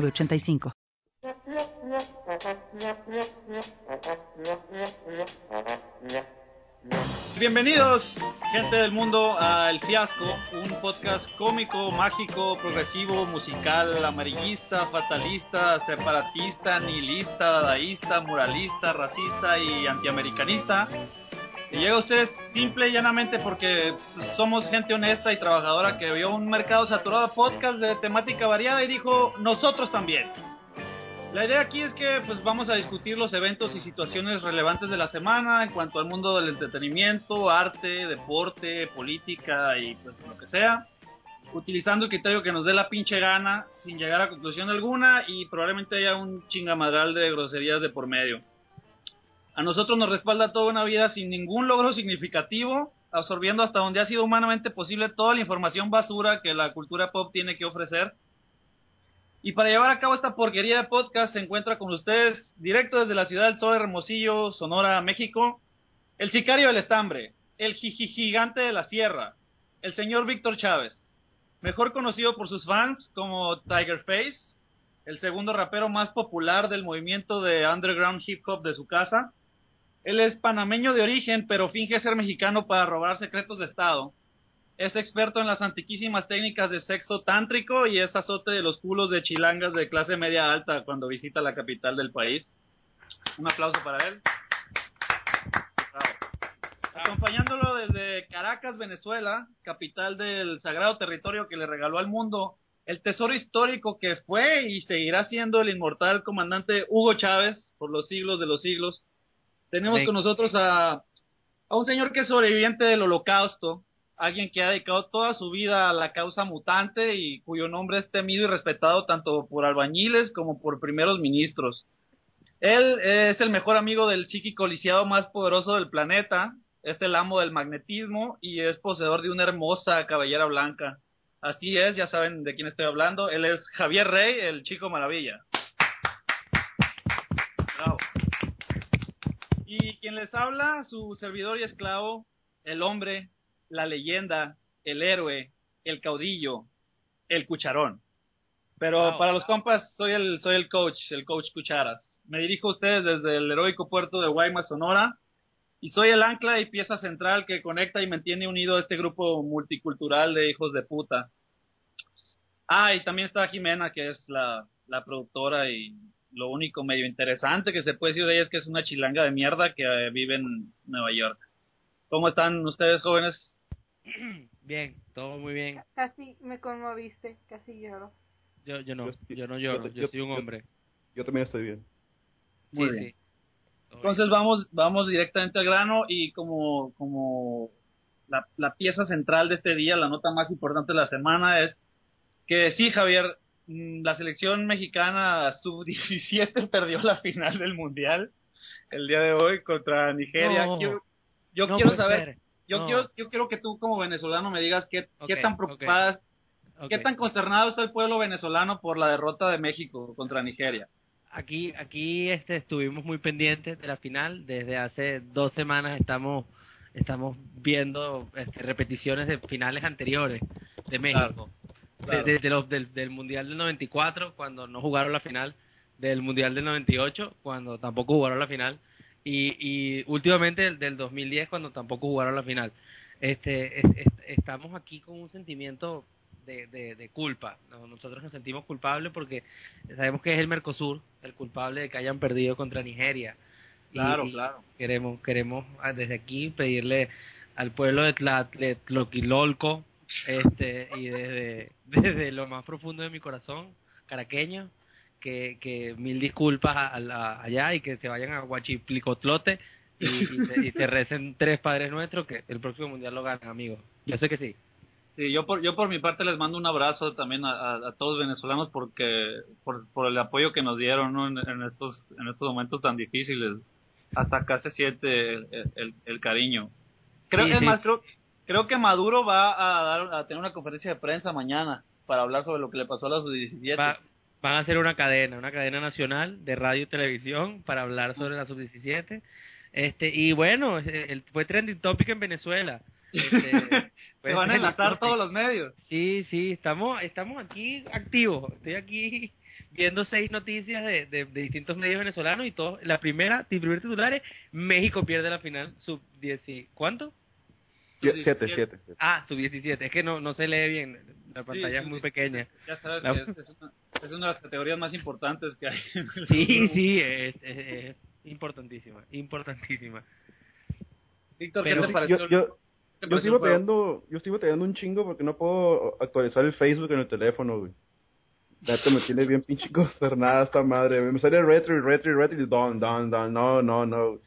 906985. Bienvenidos, gente del mundo, a El Fiasco, un podcast cómico, mágico, progresivo, musical, amarillista, fatalista, separatista, nihilista, dadaísta, muralista, racista y antiamericanista. Y llega a ustedes simple y llanamente porque somos gente honesta y trabajadora que vio un mercado saturado de podcast de temática variada y dijo, nosotros también. La idea aquí es que pues vamos a discutir los eventos y situaciones relevantes de la semana en cuanto al mundo del entretenimiento, arte, deporte, política y pues lo que sea, utilizando el criterio que nos dé la pinche gana, sin llegar a conclusión alguna y probablemente haya un chingamadral de groserías de por medio. A nosotros nos respalda toda una vida sin ningún logro significativo, absorbiendo hasta donde ha sido humanamente posible toda la información basura que la cultura pop tiene que ofrecer y para llevar a cabo esta porquería de podcast se encuentra con ustedes, directo desde la ciudad del Sol Hermosillo, Sonora, México, el sicario del estambre, el gigante de la sierra, el señor Víctor Chávez, mejor conocido por sus fans como Tiger Face, el segundo rapero más popular del movimiento de underground hip hop de su casa. Él es panameño de origen, pero finge ser mexicano para robar secretos de Estado es experto en las antiquísimas técnicas de sexo tántrico y es azote de los culos de chilangas de clase media alta cuando visita la capital del país. Un aplauso para él. Acompañándolo desde Caracas, Venezuela, capital del sagrado territorio que le regaló al mundo el tesoro histórico que fue y seguirá siendo el inmortal comandante Hugo Chávez por los siglos de los siglos. Tenemos con nosotros a, a un señor que es sobreviviente del holocausto, alguien que ha dedicado toda su vida a la causa mutante y cuyo nombre es temido y respetado tanto por albañiles como por primeros ministros. Él es el mejor amigo del psíquico lisiado más poderoso del planeta, es el amo del magnetismo y es poseedor de una hermosa cabellera blanca. Así es, ya saben de quién estoy hablando. Él es Javier Rey, el chico maravilla. Quien les habla, su servidor y esclavo, el hombre, la leyenda, el héroe, el caudillo, el cucharón. Pero para los compas soy el soy el coach, el coach Cucharas. Me dirijo a ustedes desde el heroico puerto de Guaymas, Sonora, y soy el ancla y pieza central que conecta y mantiene unido a este grupo multicultural de hijos de puta. Ah, y también está Jimena, que es la, la productora y lo único medio interesante que se puede decir de ella es que es una chilanga de mierda que eh, vive en Nueva York. ¿Cómo están ustedes jóvenes? Bien, todo muy bien. Casi me conmoviste, casi lloro. Yo, yo no, yo, no lloro, yo, soy un hombre. Yo, también estoy bien. Muy bien. Entonces vamos, vamos directamente al grano y como, como la, la pieza central de este día, la nota más importante de la semana es que sí, Javier, la selección mexicana sub-17 perdió la final del mundial el día de hoy contra Nigeria. yo quiero saber, yo, quiero, yo quiero que tú como venezolano me digas qué, qué tan preocupadas, qué tan consternado está el pueblo venezolano por la derrota de México contra Nigeria. Aquí, aquí este, estuvimos muy pendientes de la final. Desde hace dos semanas estamos, estamos viendo este, repeticiones de finales anteriores de México. Desde los, del, del Mundial del 94, cuando no jugaron la final, del Mundial del 98, cuando tampoco jugaron la final, y, y últimamente del, del 2010 cuando tampoco jugaron la final. Este, estamos aquí con un sentimiento de, de, culpa. Nosotros nos sentimos culpables porque sabemos que es el Mercosur el culpable de que hayan perdido contra Nigeria. Claro, claro. Queremos, queremos ah, desde aquí pedirle al pueblo de Tlatlolco este, y desde, desde lo más profundo de mi corazón, caraqueño, que, que mil disculpas a, allá y que se vayan a Guachiplicotlote y, y, se, recen tres padres nuestros que el próximo mundial lo ganan, amigos. Yo sé que sí. Sí, yo por, yo por mi parte les mando un abrazo también a, a, a todos venezolanos porque por, por el apoyo que nos dieron ¿no? en, en estos en estos momentos tan difíciles. Hasta acá se siente el, el, el cariño. Creo Sí, es sí. más creo creo que Maduro va a dar a tener una conferencia de prensa mañana para hablar sobre lo que le pasó a los 17. Va- van a hacer una cadena, una cadena nacional de radio y televisión para hablar sobre la sub-17. Este, y bueno, eh, el, fue trending topic en Venezuela. Este, se van a enlazar todos los medios. Sí, sí, estamos, estamos aquí activos. Estoy aquí viendo seis noticias de, de, de distintos medios venezolanos y todo. La primera, primer titular es México pierde la final sub 10. ¿Cuánto? Yo- Sub- Siete, 17. siete. Ah, sub 17. Es que no, no se lee bien. La Sí, pantalla es muy pequeña. Ya sabes La- que es, es una, es una de las categorías más importantes que hay. en el Sí, sí, es, es- es importantísima, importantísima. Víctor, Pero ¿qué te pareció? Yo, yo, te yo sigo teniendo, yo sigo teniendo un chingo porque no puedo actualizar el Facebook en el teléfono, güey. Neta me tiene bien pinche consternada esta madre. Me sale retro y retro y retro y don, don, don. No, no, no.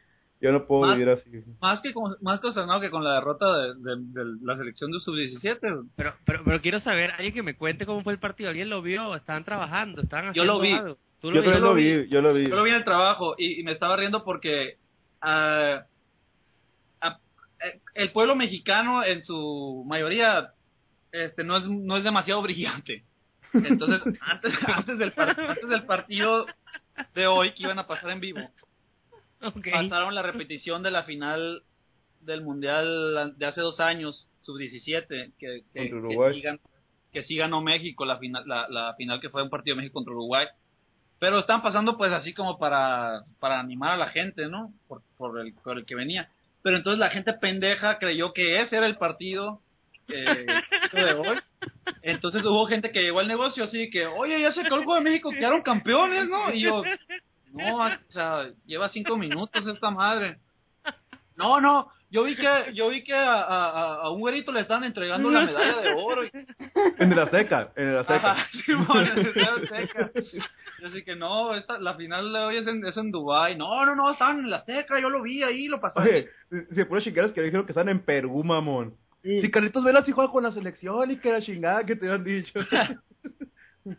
Yo no puedo Más- vivir así. Más que con- más consternado que con la derrota de, de- de la selección de sub-17. Pero, pero, pero quiero saber, alguien que me cuente cómo fue el partido. ¿Alguien lo vio? Estaban trabajando, estaban Yo lo haciendo vi. algo. ¿Tú Yo lo también viste? lo vi. vi, yo lo vi. Yo lo vi en el trabajo y, y me estaba riendo porque ah, eh, el pueblo mexicano en su mayoría este no es no es demasiado brillante. Entonces, antes antes del par- antes del partido de hoy que iban a pasar en vivo, Pasaron la repetición de la final del mundial de hace dos años sub 17 que, que, que sí gan- que sí ganó México la final la, la final que fue un partido de México contra Uruguay. Pero están pasando pues así como para para animar a la gente no por, por el por el que venía. Pero entonces la gente pendeja creyó que ese era el partido eh, de hoy. Entonces hubo gente que llegó al negocio así que oye ya se juego de México quedaron campeones no y yo no, o sea, lleva cinco minutos esta madre. No, no, yo vi que, yo vi que a, a, a- un güerito le estaban entregando la medalla de oro. y- En el Azteca, en el Azteca. Ajá, Simón, en el Estadio Azteca. Yo así que no, esta, la final de hoy es en, es en Dubai. No, no, no, estaban en la Azteca, yo lo vi ahí, lo pasaron. Oye, si si puros chingados que dijeron que están en Perú, mamón. Si Carlitos Vela sí juega con la selección y que la chingada que te han dicho.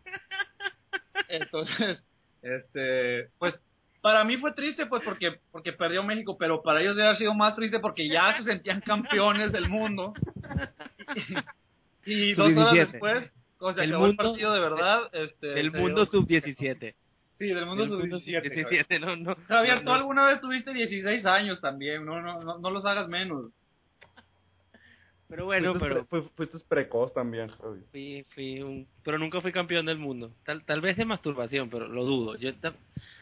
Entonces, este, pues para mí fue triste pues porque porque perdió México, pero para ellos debe haber sido más triste porque ya se sentían campeones del mundo. Y dos horas Sub-17. después, cuando se El acabó el partido de verdad, este Del mundo dio- sub-17. Sí, del mundo Del mundo sub-17. Javier. sub-17, no, no. Javier, no, tú no. alguna vez tuviste 16 años también, no no no, no los hagas menos. Pero bueno, fuiste, pero pre- fu- fuiste precoz también. Javi. fui, fui un, pero nunca fui campeón del mundo. Tal, tal vez de masturbación, pero lo dudo. Yo ta-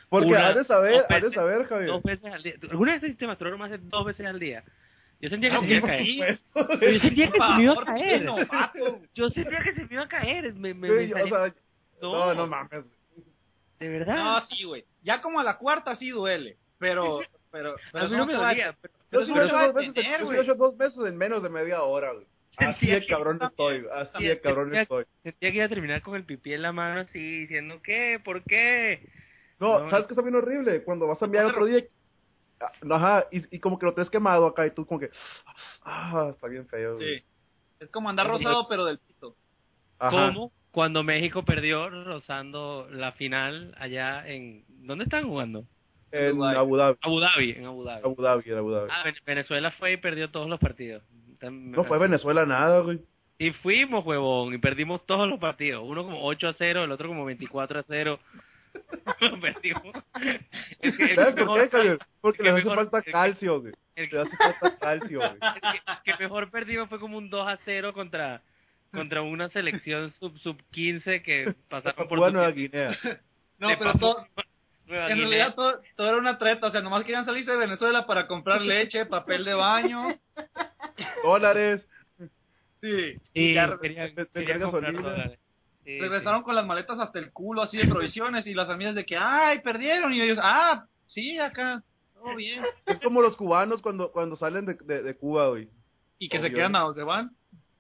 Porque Una, has de saber, has de saber, Javier. dos veces al día. ¿Tú ¿Alguna vez te masturbaron más de dos veces al día? Yo sentía que Ah, se me iba a caer. yo sentía que se me iba a caer. qué novato. Yo sentía que se me iba a caer. Me, me, Sí, me o salía- sea, No. no, no mames. de verdad. No, sí, güey. Ya como a la cuarta sí duele, pero pero pero a mí eso no me dolía. pero- Yo sí lo he hecho dos veces, detener, yo sí lo güey. he hecho dos veces en menos de media hora, güey. Así de cabrón estoy, así de cabrón estoy. Sentía que iba a terminar con el pipí en la mano así, diciendo, ¿qué? ¿Por qué? No, No, ¿sabes qué está bien horrible? Cuando vas a enviar otro día, ah, ajá, y, y como que lo traes quemado acá y tú como que, ah, está bien feo, güey. Sí. Es como andar rosado pero del pito. Ajá. ¿Cómo? Cuando México perdió rozando la final allá en... ¿Dónde están jugando? En Dubái. Abu Dhabi, Abu Dhabi, en Abu Dhabi. Abu Dhabi, en Abu Dhabi. Ah, Ven- Venezuela fue y perdió todos los partidos. No fue Venezuela nada, güey. Y fuimos, huevón, y perdimos todos los partidos. Uno como 8 a 0, el otro como 24 a 0. perdimos. El que, el ¿Sabes que por qué, Javier? Porque el le que hace mejor- falta calcio, güey. el que- hace falta calcio, güey. el que, que mejor perdimos fue como un 2 a 0 contra contra una selección sub sub 15 que pasaron por Nueva Guinea. No, pero todo, en Guinea. realidad todo, todo era una treta, o sea, nomás querían salirse de Venezuela para comprar leche, papel de baño. Dólares. Sí. Sí, Y ya comprar dólares. Sí, regresaron con las maletas hasta el culo así de provisiones y las amigas de que, ay, perdieron y ellos, ah, sí, acá, todo bien. Es como los cubanos cuando, cuando salen de, de, de Cuba, güey. Y que se quedan a donde se van.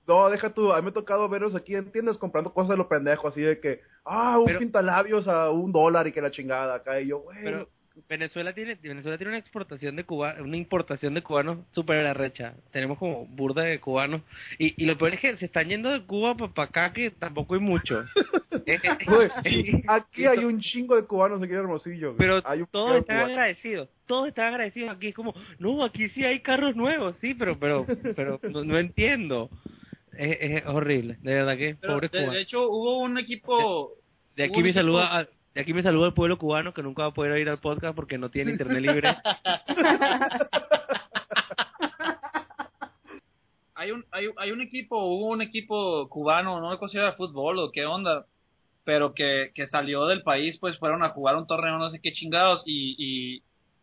No, deja tú, a mí me ha tocado verlos aquí en tiendas comprando cosas de lo pendejo, así de que, ah, un Pero- pintalabios a un dólar y que la chingada acá, y yo, güey, Pero- Venezuela tiene Venezuela tiene una exportación de Cuba, una importación de cubanos súper arrecha. Tenemos como burda de cubanos y, y lo peor es que se están yendo de Cuba para acá que tampoco hay mucho. Eh, aquí hay un chingo de cubanos aquí en Hermosillo. pero hay un todos están cubanos. agradecidos, todos están agradecidos. Aquí es como, no, aquí sí hay carros nuevos, sí, pero pero pero no, no entiendo. Es, es horrible, de verdad que Pero, pobres de, de hecho, hubo un equipo... De aquí me equipo- saluda a- de aquí me saluda al pueblo cubano que nunca va a poder ir al podcast porque no tiene internet libre. hay un hay, hay un equipo hubo un equipo cubano no sé si era fútbol o qué onda pero que, que salió del país pues fueron a jugar un torneo no sé qué chingados y y,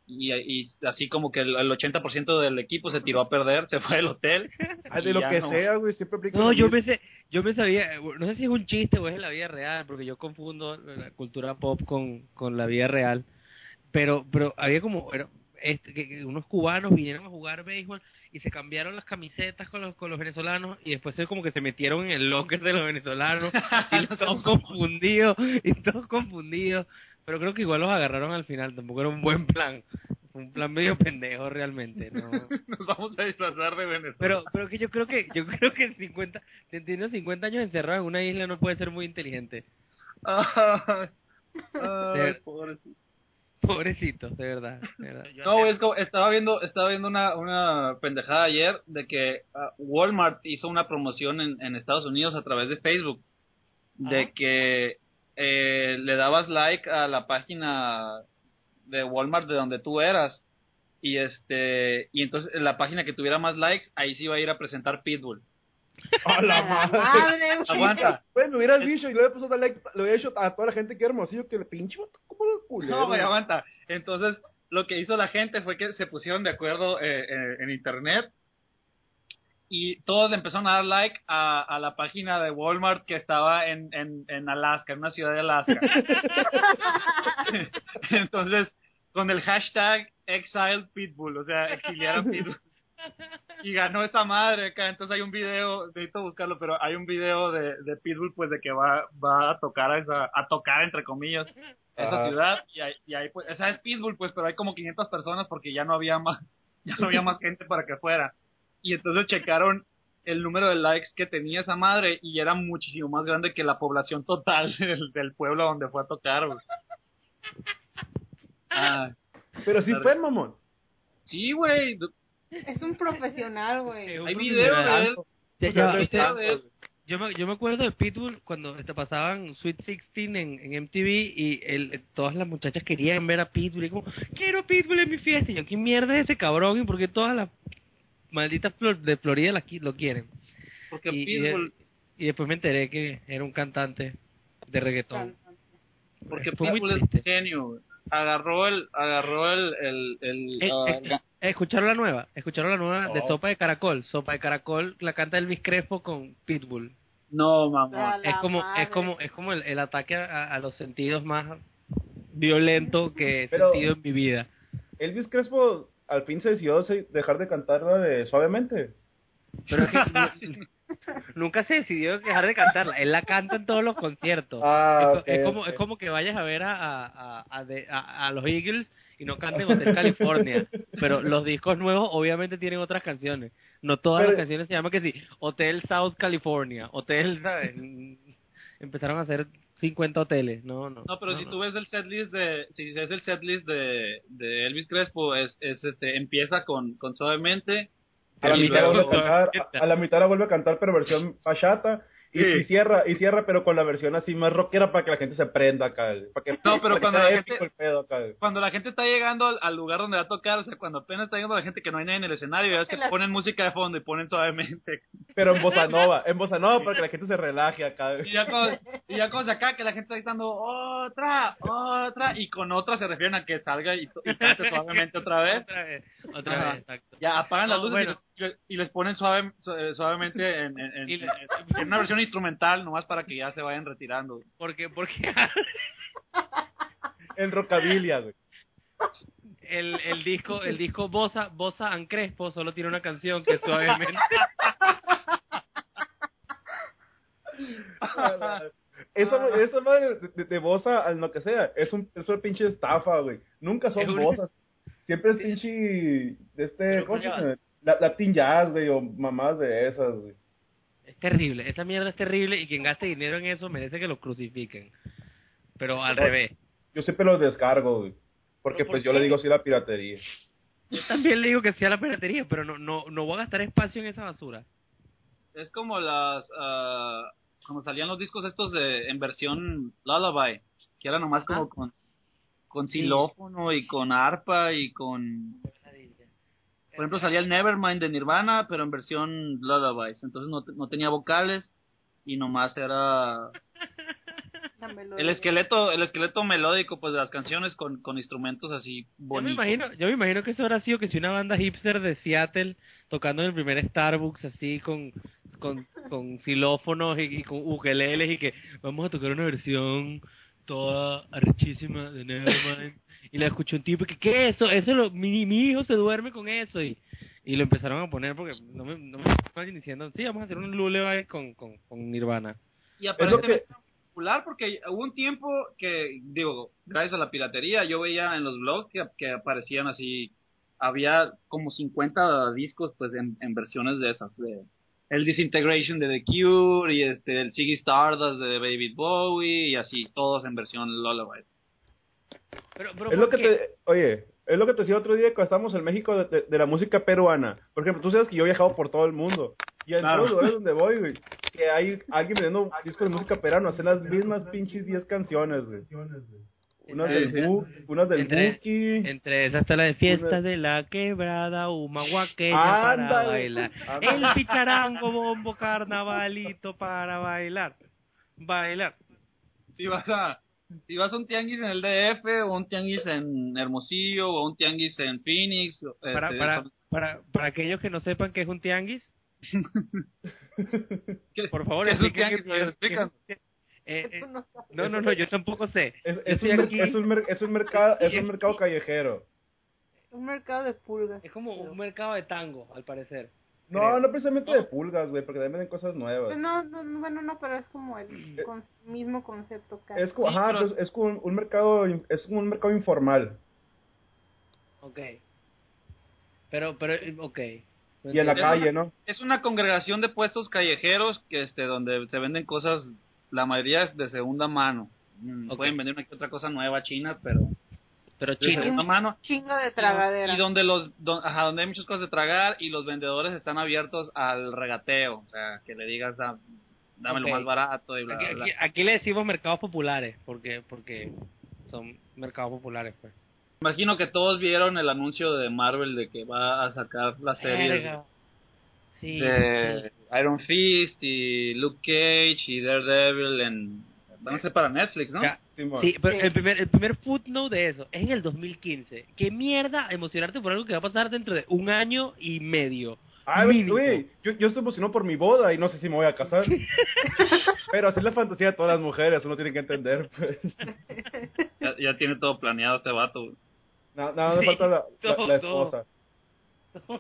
y, y así como que el, el 80% del equipo se tiró a perder se fue del hotel de lo que no. sea, güey, siempre aplica No, yo mismo. pensé, yo me sabía, no sé si es un chiste o es en la vida real, porque yo confundo la cultura pop con, con la vida real. Pero, pero había como, era- este, que, que unos cubanos vinieron a jugar béisbol y se cambiaron las camisetas con los, con los venezolanos y después se como que se metieron en el locker de los venezolanos y todos confundidos, y todos confundidos. Pero creo que igual los agarraron al final, tampoco era un buen plan. Fue un plan medio pendejo realmente, ¿no? nos vamos a disfrazar de Venezuela Pero, pero que yo creo que, yo creo que 50, teniendo 50 años encerrado en una isla no puede ser muy inteligente. Ay, ay, De- pobrecito. Pobrecito, de verdad. de verdad. No, es como, estaba viendo, estaba viendo una, una pendejada ayer de que ah, Walmart hizo una promoción en, en Estados Unidos a través de Facebook de Ajá. que eh, le dabas like a la página de Walmart de donde tú eras y este y entonces en la página que tuviera más likes ahí sí iba a ir a presentar Pitbull. ¡A la A la madre! madre. Aguanta. Güey, me hubieras dicho y le hubiera puesto like, le hubiera dicho a toda la gente que hermosillo que el pinche vato, como los culeros. No, güey, aguanta. Entonces, lo que hizo la gente fue que se pusieron de acuerdo eh, eh, en internet y todos le empezaron a dar like a, a la página de Walmart que estaba en, en, en Alaska, en una ciudad de Alaska. Entonces, con el hashtag Exile Pitbull, o sea, exiliar a Pitbull. Y ganó esta madre acá, entonces hay un video, necesito buscarlo, pero hay un video de, de Pitbull pues de que va, va a tocar a esa, a tocar entre comillas esa Ajá. ciudad y ahí, y ahí pues, o sea, es Pitbull pues, pero hay como 500 personas porque ya no había más, ya no había más gente para que fuera. Y entonces checaron el número de likes que tenía esa madre y era muchísimo más grande que la población total del, del pueblo donde fue a tocar. güey. Ah, Pero sí fue, mamón. sí, güey. Es un profesional, güey. Hay video de él. Ya- ya, este- yo, me, yo me acuerdo de Pitbull cuando este, pasaban Sweet 16 en, en MTV y el, todas las muchachas querían ver a Pitbull y como, quiero Pitbull en mi fiesta. Y yo, ¿qué mierda es ese cabrón? ¿Y por qué todas las malditas flor- de Florida la lo quieren? Porque Y, y- Pitbull, y después me enteré que era un cantante de reggaetón. porque Fue muy Pitbull es triste. un genio. Agarró el, agarró el, el, el, Eh, ah, eh, ¿Escucharon la nueva? ¿Escucharon la nueva de. Sopa de Caracol? Sopa de Caracol la canta Elvis Crespo con Pitbull. no, mamá. Es como madre. es como es como el, el ataque a, a los sentidos más violento que he Pero- sentido en mi vida. Elvis Crespo al fin se decidió dejar de cantar la de Suavemente. Pero es que nu- nunca se decidió dejar de cantarla. Él la canta en todos los conciertos. Ah, es, como es como que vayas a ver a a, a, a de- a- a los Eagles y no canten Hotel California. Pero los discos nuevos obviamente tienen otras canciones. No todas Pero- las canciones se llaman que sí. Hotel South California. Hotel, ¿sabes? Empezaron a hacer 50 hoteles. No, no. No, pero no, si no. tú ves el setlist de, si ves el setlist de, de Elvis Crespo, es, es este, empieza con, con suavemente, A la mitad la vuelve a cantar, a, a la mitad la vuelve a cantar pero versión bachata y, Sí. y cierra y cierra pero con la versión así más rockera para que la gente se prenda acá, para que No, pero cuando la gente- el pedo acá. cuando la gente está llegando al, al lugar donde va a tocar, o sea, cuando apenas está llegando la gente que no hay nadie en el escenario, ya es que La- ponen música de fondo y ponen suavemente. Pero en bossa nova, en bossa nova para que la gente se relaje acá. Y ya cuando, y ya cuando se acaba, que la gente está gritando, otra, otra, y con otra se refieren a que salga y, y cante suavemente otra vez. Otra vez. Otra vez, exacto. Ya apagan las No, luces y bueno. les- y, les ponen suave, su- eh, suavemente en, en- en- Y le- en- en una versión instrumental, nomás para que ya se vayan retirando. Porque, porque En rockabilia, güey. el, el disco, el disco Bossa, Bossa and Crespo solo tiene una canción que es suavemente. eso, eso no de, de, de voz a, a lo que sea, es un, es una pinche estafa, güey. Nunca son Es un- vozas. Siempre es pinche de este, Pero, ¿cómo se coño, llama? La, Latin Jazz, güey, o mamás de esas, güey. Es terrible, esa mierda es terrible y quien gaste dinero en eso merece que lo crucifiquen. Pero al Pero- revés. Yo siempre los descargo, güey. Porque ¿Pero por pues yo le digo así a la piratería. Yo también le digo que sea la piratería, pero no, no, no voy a gastar espacio en esa basura. Es como las. ah, cuando salían los discos estos de en versión Lullaby, que era nomás como Ah. con, con Sí. xilófono y con arpa y con. Por ejemplo, salía el Nevermind de Nirvana, pero en versión Lullabies. Entonces no, te- no tenía vocales y nomás era el esqueleto el esqueleto melódico pues de las canciones con, con instrumentos así Yo me bonitos. imagino, yo me imagino que eso habrá sido que si una banda hipster de Seattle tocando en el primer Starbucks así con con, con xilófonos y, y con ukeleles y que vamos a tocar una versión toda arrechísima de Nevermind y la escuchó un tipo que qué es eso eso lo, mi, mi hijo se duerme con eso. Y y lo empezaron a poner porque no me, no me estaban diciendo sí vamos a hacer un lullaby con, con, con Nirvana Y aparentemente que- era popular porque hubo un tiempo que, digo, gracias a la piratería, yo veía en los blogs que, que aparecían así, había como 50 discos pues en, en versiones de esas, de el Disintegration de The Cure y este el Ziggy Stardust de David Bowie y así, todos en versión Lullaby. Pero, pero Es lo ¿por que te, oye, es lo que te decía otro día cuando estábamos en México de, de- de la música peruana. Por ejemplo, tú sabes que yo he viajado por todo el mundo. Y en Claro. todos los lugares donde voy, güey, que hay alguien vendiendo un disco de música peruana, hacen las mismas pinches 10 canciones, güey. Unas del sí. Bu, unas del Entre- Buki. Entre esas está la de fiestas Una- de la quebrada, humahuaqueña para bailar. Ándale. El picharango, bombo, carnavalito para bailar. Bailar. Si vas a si vas a un tianguis en el DF o un tianguis en Hermosillo o un tianguis en Phoenix, Para, este, para, son- para, para aquellos que no sepan qué es un tianguis, ¿qué- por favor, qué es un tianguis? qué- eh, eh, no no, no, yo tampoco sé. Es, un, aquí- es, un mer- es un mercado, es un mercado callejero. Un mercado de pulgas. Es como un mercado de tango, al parecer. No, Creo. no precisamente de pulgas, güey, porque también venden cosas nuevas. No, no, no, bueno, no, pero es como el con- mismo concepto casi. Es como, Sí, ajá, pero- es como un, un mercado, es como un mercado informal. Ok. Pero, pero, eh, ok. Y en la Es calle, una- ¿no? Es una congregación de puestos callejeros que este donde se venden cosas, la mayoría es de segunda mano. Mm, Ok. Pueden vender una que otra cosa nueva china, pero Pero segunda mano. Chingo de tragadera. Y donde los don- ajá, donde hay muchas cosas de tragar y los vendedores están abiertos al regateo, o sea, que le digas da- dame lo más barato y bla Aquí, bla. bla. aquí- aquí le decimos mercados populares, porque porque son mercados populares, pues. Imagino que todos vieron el anuncio de Marvel de que va a sacar la serie. Sí, de Iron Fist y Luke Cage y Daredevil en van a ser para Netflix, ¿no? Ya, sí, pero el primer, el primer footnote de eso es en el 2015. ¿Qué mierda emocionarte por algo que va a pasar dentro de un año y medio? Ay, güey, yo, yo estoy emocionado por mi boda y no sé si me voy a casar. Pero así es la fantasía de todas las mujeres, uno tiene que entender, pues. Ya, ya tiene todo planeado este vato. Nada, nada me Sí, falta la, todo, la esposa.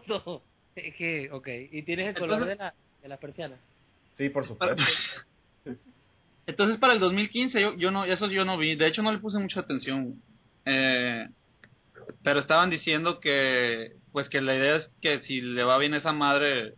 Todo. Es que, ok. ¿Y tienes el Entonces- color de la, de la persiana? Sí, por supuesto. Entonces para el 2015 yo, yo no, eso yo no vi, de hecho no le puse mucha atención. Eh, pero estaban diciendo que pues que la idea es que si le va bien a esa madre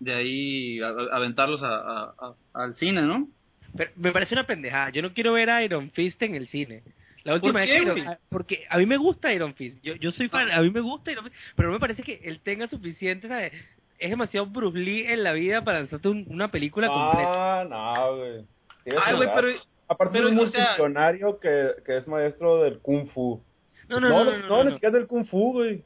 de ahí a- a- aventarlos a, a- a- al cine, ¿no? Pero me parece una pendejada. Yo no quiero ver a Iron Fist en el cine. La última ¿Por vez que? Iron- porque a mí me gusta Iron Fist. Yo, yo soy fan, a mí me gusta Iron Fist, pero no me parece que él tenga suficiente, ¿sabes? Es demasiado Bruce Lee en la vida para lanzarte un- una película completa. Ah, no, güey. Sí, es Ay, un güey, pero Aparte pero, es un o sea- multimillonario que, que es maestro del Kung Fu. No, no, no, no, no, no, ni siquiera es del Kung Fu, güey.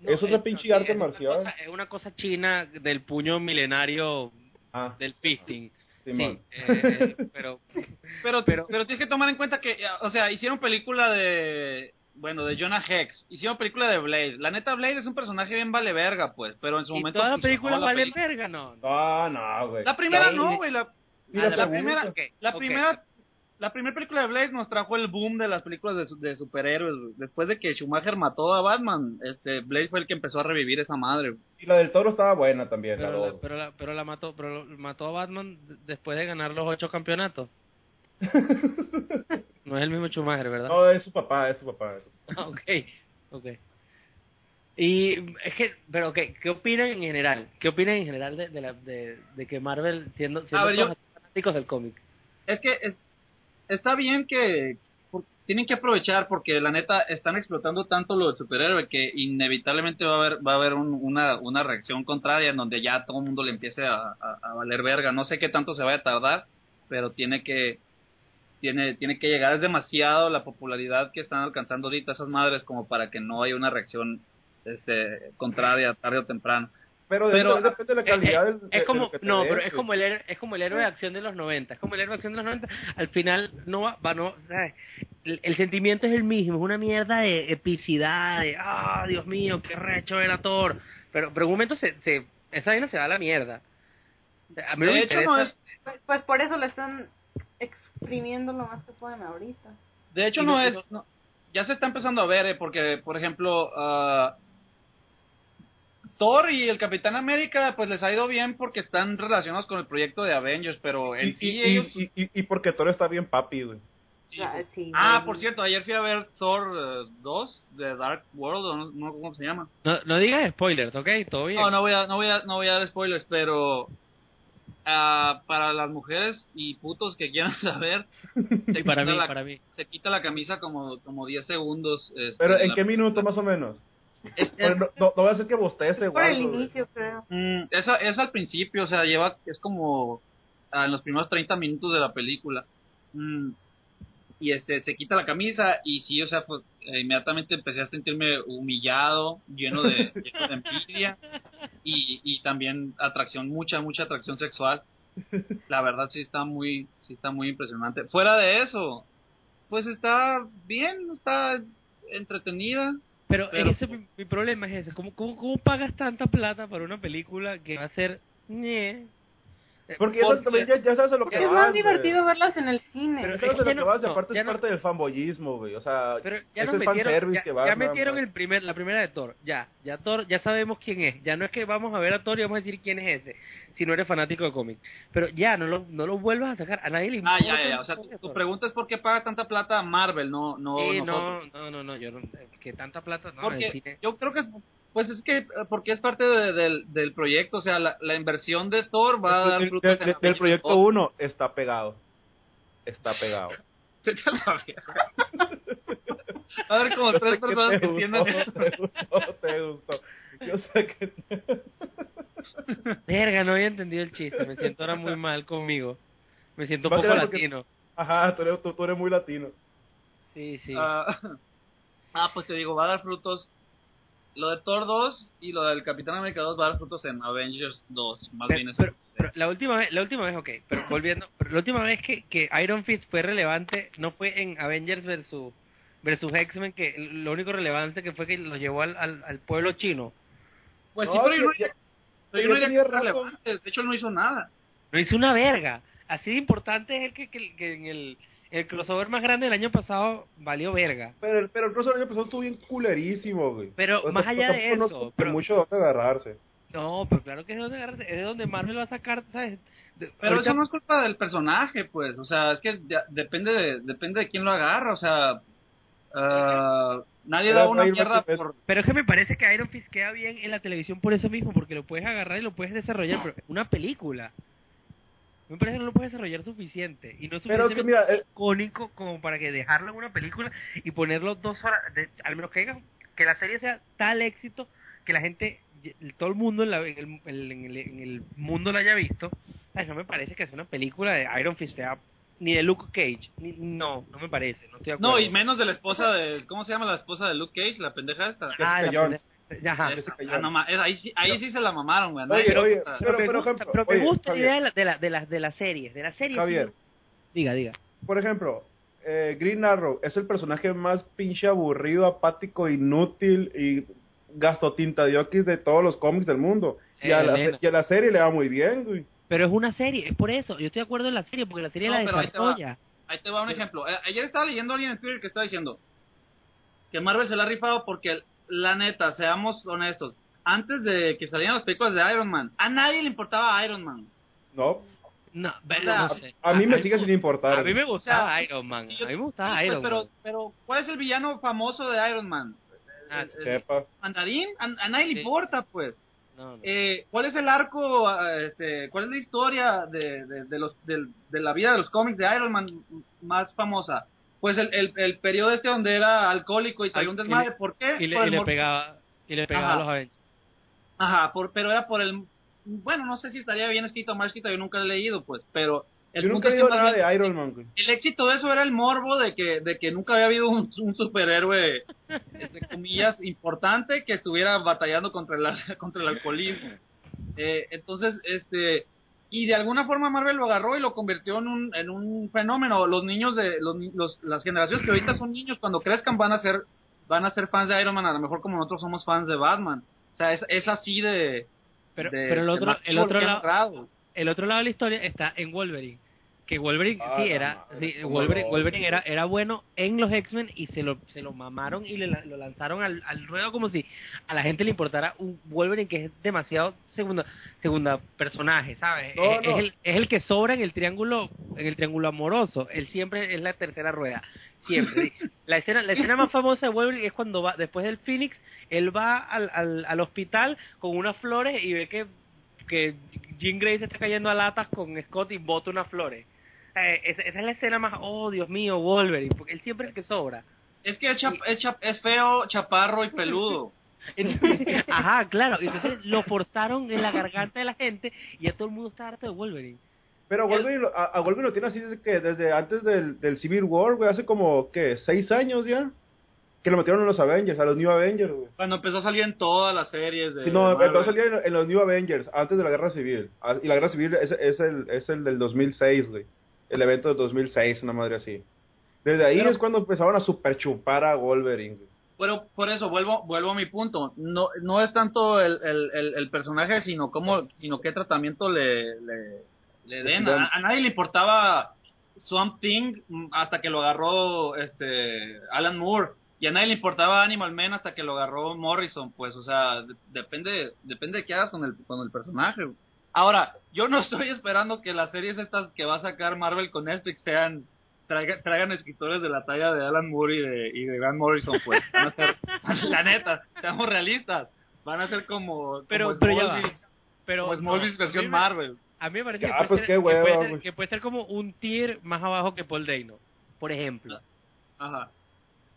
No, es otra no, pinche sí, arte es una marcial. cosa- es una cosa china del puño milenario Ah, del fisting. Simón. Sí, eh, pero pero, Pero- pero tienes que tomar en cuenta que, o sea, hicieron película de, bueno, de Jonah Hex, hicieron película de Blade. La neta Blade es un personaje bien vale verga, pues, pero en su y momento toda la funcionó película la vale verga, no. Ah, no, güey. La primera no, güey, la, Y la, la la segunda. primera, la primera, la primera película de Blade nos trajo el boom de las películas de, su- de superhéroes. Después de que Schumacher mató a Batman, este Blade fue el que empezó a revivir esa madre. Y la del toro estaba buena también, Pero la, pero la, pero la mató, pero lo- mató a Batman después de ganar los ocho campeonatos. No es el mismo Schumacher, ¿verdad? no, es su papá, es su papá. es su papá. ok, ok. Y es que, pero ¿qué, qué opinan en general? ¿Qué opinan en general de, de, la, de, de que Marvel, siendo, siendo ver, yo- todos del cómic? Es que es- está bien que tienen que aprovechar porque la neta están explotando tanto lo del superhéroe que inevitablemente va a haber va a haber un- una, una reacción contraria en donde ya todo el mundo le empiece a, a- a valer verga. No sé qué tanto se vaya a tardar, pero tiene que tiene tiene que llegar es demasiado la popularidad que están alcanzando ahorita esas madres como para que no haya una reacción este contraria tarde o temprano. Pero, Pero- depende, depende de la calidad del- de- Es de como, lo que te no, pero es como el héroe, es como el héroe de acción de los 90, es como el héroe de acción de los 90, al final no va, va no, ¿sabes? El, el sentimiento es el mismo, es una mierda de epicidad, de, ah, Dios mío, qué recho era Thor, pero, pero en un momento se, se, esa vaina se va a la mierda. A mí no De hecho no interesa- es Pues, pues por eso le están exprimiendo lo más que pueden ahorita. De hecho, no no- es. no- ya se está empezando a ver, eh, porque, por ejemplo, ah, Thor y el Capitán América, pues les ha ido bien porque están relacionados con el proyecto de Avengers, pero en Y, sí y, ellos. y, y, y porque Thor está bien papi, güey. sí. Ah, sí, Ah, por cierto, ayer fui a ver Thor eh, 2 de Dark World, o no, no cómo se llama. no, no digas spoilers, ¿ok? Todo bien. No, no voy a, no voy a, no voy a dar spoilers, pero ah, para las mujeres y putos que quieran saber, se para quita mí, la- para mí. se quita la camisa como, como 10 segundos. este, Pero ¿en la- qué minuto más o menos? Es- no, no, no voy a hacer que bostece, Por el güey. inicio, creo. Mm, es al principio, o sea, lleva, es como ah, en los primeros 30 minutos de la película. Mm, y este, se quita la camisa y sí, o sea, pues, eh, inmediatamente empecé a sentirme humillado, lleno de, lleno de envidia y, y también atracción, mucha, mucha atracción sexual. La verdad sí está muy, sí está muy impresionante. Fuera de eso, pues está bien, está entretenida. Pero, Pero- ese, mi, mi problema es ese, ¿Cómo, cómo, cómo pagas tanta plata para una película que va a ser... ñe? Eh, Porque ya, ya sabes a lo que Es vas, más güey. divertido verlas en el cine. Pero sabes es a lo no- que vas y aparte es no- parte del fanboyismo, güey. O sea, Pero ya es el metieron, fanservice ya, que va ya metieron más. el primer, la primera de Thor, ya, ya Thor, ya sabemos quién es, ya no es que vamos a ver a Thor y vamos a decir quién es ese, si no eres fanático de cómic, pero ya, no lo, no lo vuelvas a sacar, a nadie le Ah, importa. ya, ya, ya. O sea, tu, tu pregunta es por qué paga tanta plata Marvel, no, no, Sí, no, no, no, no, yo no, que tanta plata, no, porque yo creo que es, pues es que eh, porque es parte de- del, del proyecto, o sea, la, la inversión de Thor va a dar frutos del, en del- proyecto 2. 1 está pegado. Está pegado. A haber como Yo tres que personas que entiendan te gustó, te gustó. Yo sé que... Verga, no había entendido el chiste, me siento ahora muy mal conmigo, me siento a poco porque- latino, Ajá, tú eres, tú, tú eres muy latino. sí, sí. Ah, ah, pues te digo, va a dar frutos. Lo de Thor 2 y lo del Capitán América 2 va a dar frutos en Avengers 2. Más Pero- bien pero- pero la última vez, la última vez, ok, pero volviendo, pero la última vez que, que Iron Fist fue relevante no fue en Avengers versus versus X-Men, que lo único relevante que fue que lo llevó al, al, al pueblo chino. Pues sí, pero yo no, ya- pero yo no relevante. De hecho, él no hizo nada. No hizo una verga. Así de importante es el que, que, que en el, el crossover más grande del año pasado valió verga. Pero, pero el crossover el año pasado estuvo bien culerísimo, güey. Pero O sea, más allá de no eso, pero- mucho dónde agarrarse. No, pero claro que es de donde, agarrarse, es de donde Marvel va a sacar, ¿sabes? De- Pero ahorita- eso no es culpa del personaje, pues. O sea, es que ya- depende de, depende de quién lo agarra. O sea, ah, nadie da una mierda por... Pero es que me parece que Iron Fist queda bien en la televisión por eso mismo, porque lo puedes agarrar y lo puedes desarrollar, pero una película. Me parece que no lo puedes desarrollar suficiente. Y no es Pero es que mira, eh, icónico como para que dejarlo en una película y ponerlo dos horas, de- al menos que, haga- que la serie sea tal éxito que la gente, todo el mundo en, la- en el, en el- en el mundo la haya visto. Ay, no me parece que sea una película de Iron Fist, sea, ni de Luke Cage. Ni- no, no me parece, no estoy de acuerdo. No, y menos de la esposa de... ¿Cómo se llama la esposa de Luke Cage? La pendeja esta. Ah, Jessica la Jones. Ajá. Ah, no ma- ahí, sí, ahí sí se la mamaron, güey. Oye, oye, pero- gusta, ejemplo, pero me oye, gusta la idea de la, de, la, de, las, de las series, de las series. sí. Javier, Diga, diga. por ejemplo, eh, Green Arrow es el personaje más pinche aburrido, apático, inútil y gasto tinta de de todos los cómics del mundo. Y a, la, Elena. y a la serie le va muy bien, güey. Pero es una serie, es por eso. Yo estoy de acuerdo en la serie, porque la serie No, la pero ahí te va. desarrolla. Ahí te va un ejemplo. Eh, Ayer estaba leyendo a alguien en Twitter que estaba diciendo que Marvel se la ha rifado porque, la neta, seamos honestos, antes de que salieran las películas de Iron Man, a nadie le importaba Iron Man. No, No, sea, no sé. A mí me sigue sin importar. A mí me gustaba O sea, Iron Man. Yo- a mí me gustaba pues, Iron pero, Man. pero, ¿cuál es el villano famoso de Iron Man? Ah, El- el- Sepa. ¿Mandarín? A, a nadie le importa, pues. No, no. Eh, ¿Cuál es el arco, ah, este, cuál es la historia de, de, de los, del- de la vida de los cómics de Iron Man más famosa? Pues el, el, el periodo este donde era alcohólico y traía un desmadre. le- ¿Por qué? y le, Por y le pegaba y le pegaba Ajá. a los Avengers. Ajá, por, pero era por el... Bueno, no sé si estaría bien escrito o mal escrito, yo nunca lo he leído, pues, pero... El Yo nunca he leído nada bien- de Iron Man, güey. el éxito de eso era el morbo de que, de que nunca había habido un, un superhéroe, entre comillas, importante que estuviera batallando contra el, contra el alcoholismo. Eh, entonces, este, y de alguna forma Marvel lo agarró y lo convirtió en un, en un fenómeno. Los niños de, los, los- las generaciones que ahorita son niños, cuando crezcan van a ser, van a ser fans de Iron Man, a lo mejor como nosotros somos fans de Batman. O sea, es, es así de... Pero, de- pero el otro, el otro lado, el otro lado de la historia está en Wolverine. Que Wolverine, Ah, sí, era, sí, Wolverine, no. Wolverine era, era bueno en los X-Men y se lo, se lo mamaron y le, lo lanzaron al, al ruedo como si a la gente le importara un Wolverine que es demasiado segunda, segunda personaje, ¿sabes? No, es, es el, es el que sobra en el triángulo, en el triángulo amoroso. Él siempre es la tercera rueda. Siempre. La escena, la escena más famosa de Wolverine es cuando va, después del Phoenix, él va al, al, al hospital con unas flores y ve que, que Jean Grey se está cayendo a latas con Scott y bota unas flores. Eh, esa, esa es la escena más, oh Dios mío, Wolverine, porque él siempre es el que sobra. Es que es, chap- es, chap- es feo, chaparro y peludo. Entonces, ajá, claro, y entonces lo forzaron en la garganta de la gente y ya todo el mundo está harto de Wolverine. Pero a Wolverine, lo- a, a Wolverine lo tiene así desde, que, desde antes del, del Civil War, güey, hace como, ¿qué? ¿Seis años ya? Que lo metieron en los Avengers, a los New Avengers, güey. Cuando empezó a salir en todas las series de Sí, no, Marvel. empezó a salir en, en los New Avengers, antes de la Guerra Civil. Ah, Y la Guerra Civil es, es, el, es el del 2006, güey. El evento del 2006, una madre así. Desde ahí Pero- es cuando empezaron a super chupar a Wolverine. Pero por eso vuelvo vuelvo a mi punto. No no es tanto el, el, el, el personaje, sino cómo sino qué tratamiento le le, le den. A, a nadie le importaba Swamp Thing hasta que lo agarró este Alan Moore y a nadie le importaba Animal Man hasta que lo agarró Morrison, pues, o sea, de- depende depende de qué hagas con el con el personaje. Ahora, yo no estoy esperando que las series estas que va a sacar Marvel con Netflix sean traiga- traigan escritores de la talla de Alan Moore y de, y de Grant Morrison, pues. Van a ser, la neta, seamos realistas. Van a ser como, Pero- como pero ya va. Smallville, Pero como Smallville no, versión me- Marvel. A mí me parece Ya, que, puede pues, ser, qué que hueva, puede ser- güey. que puede ser como un tier más abajo que Paul Dano, por ejemplo. Ajá.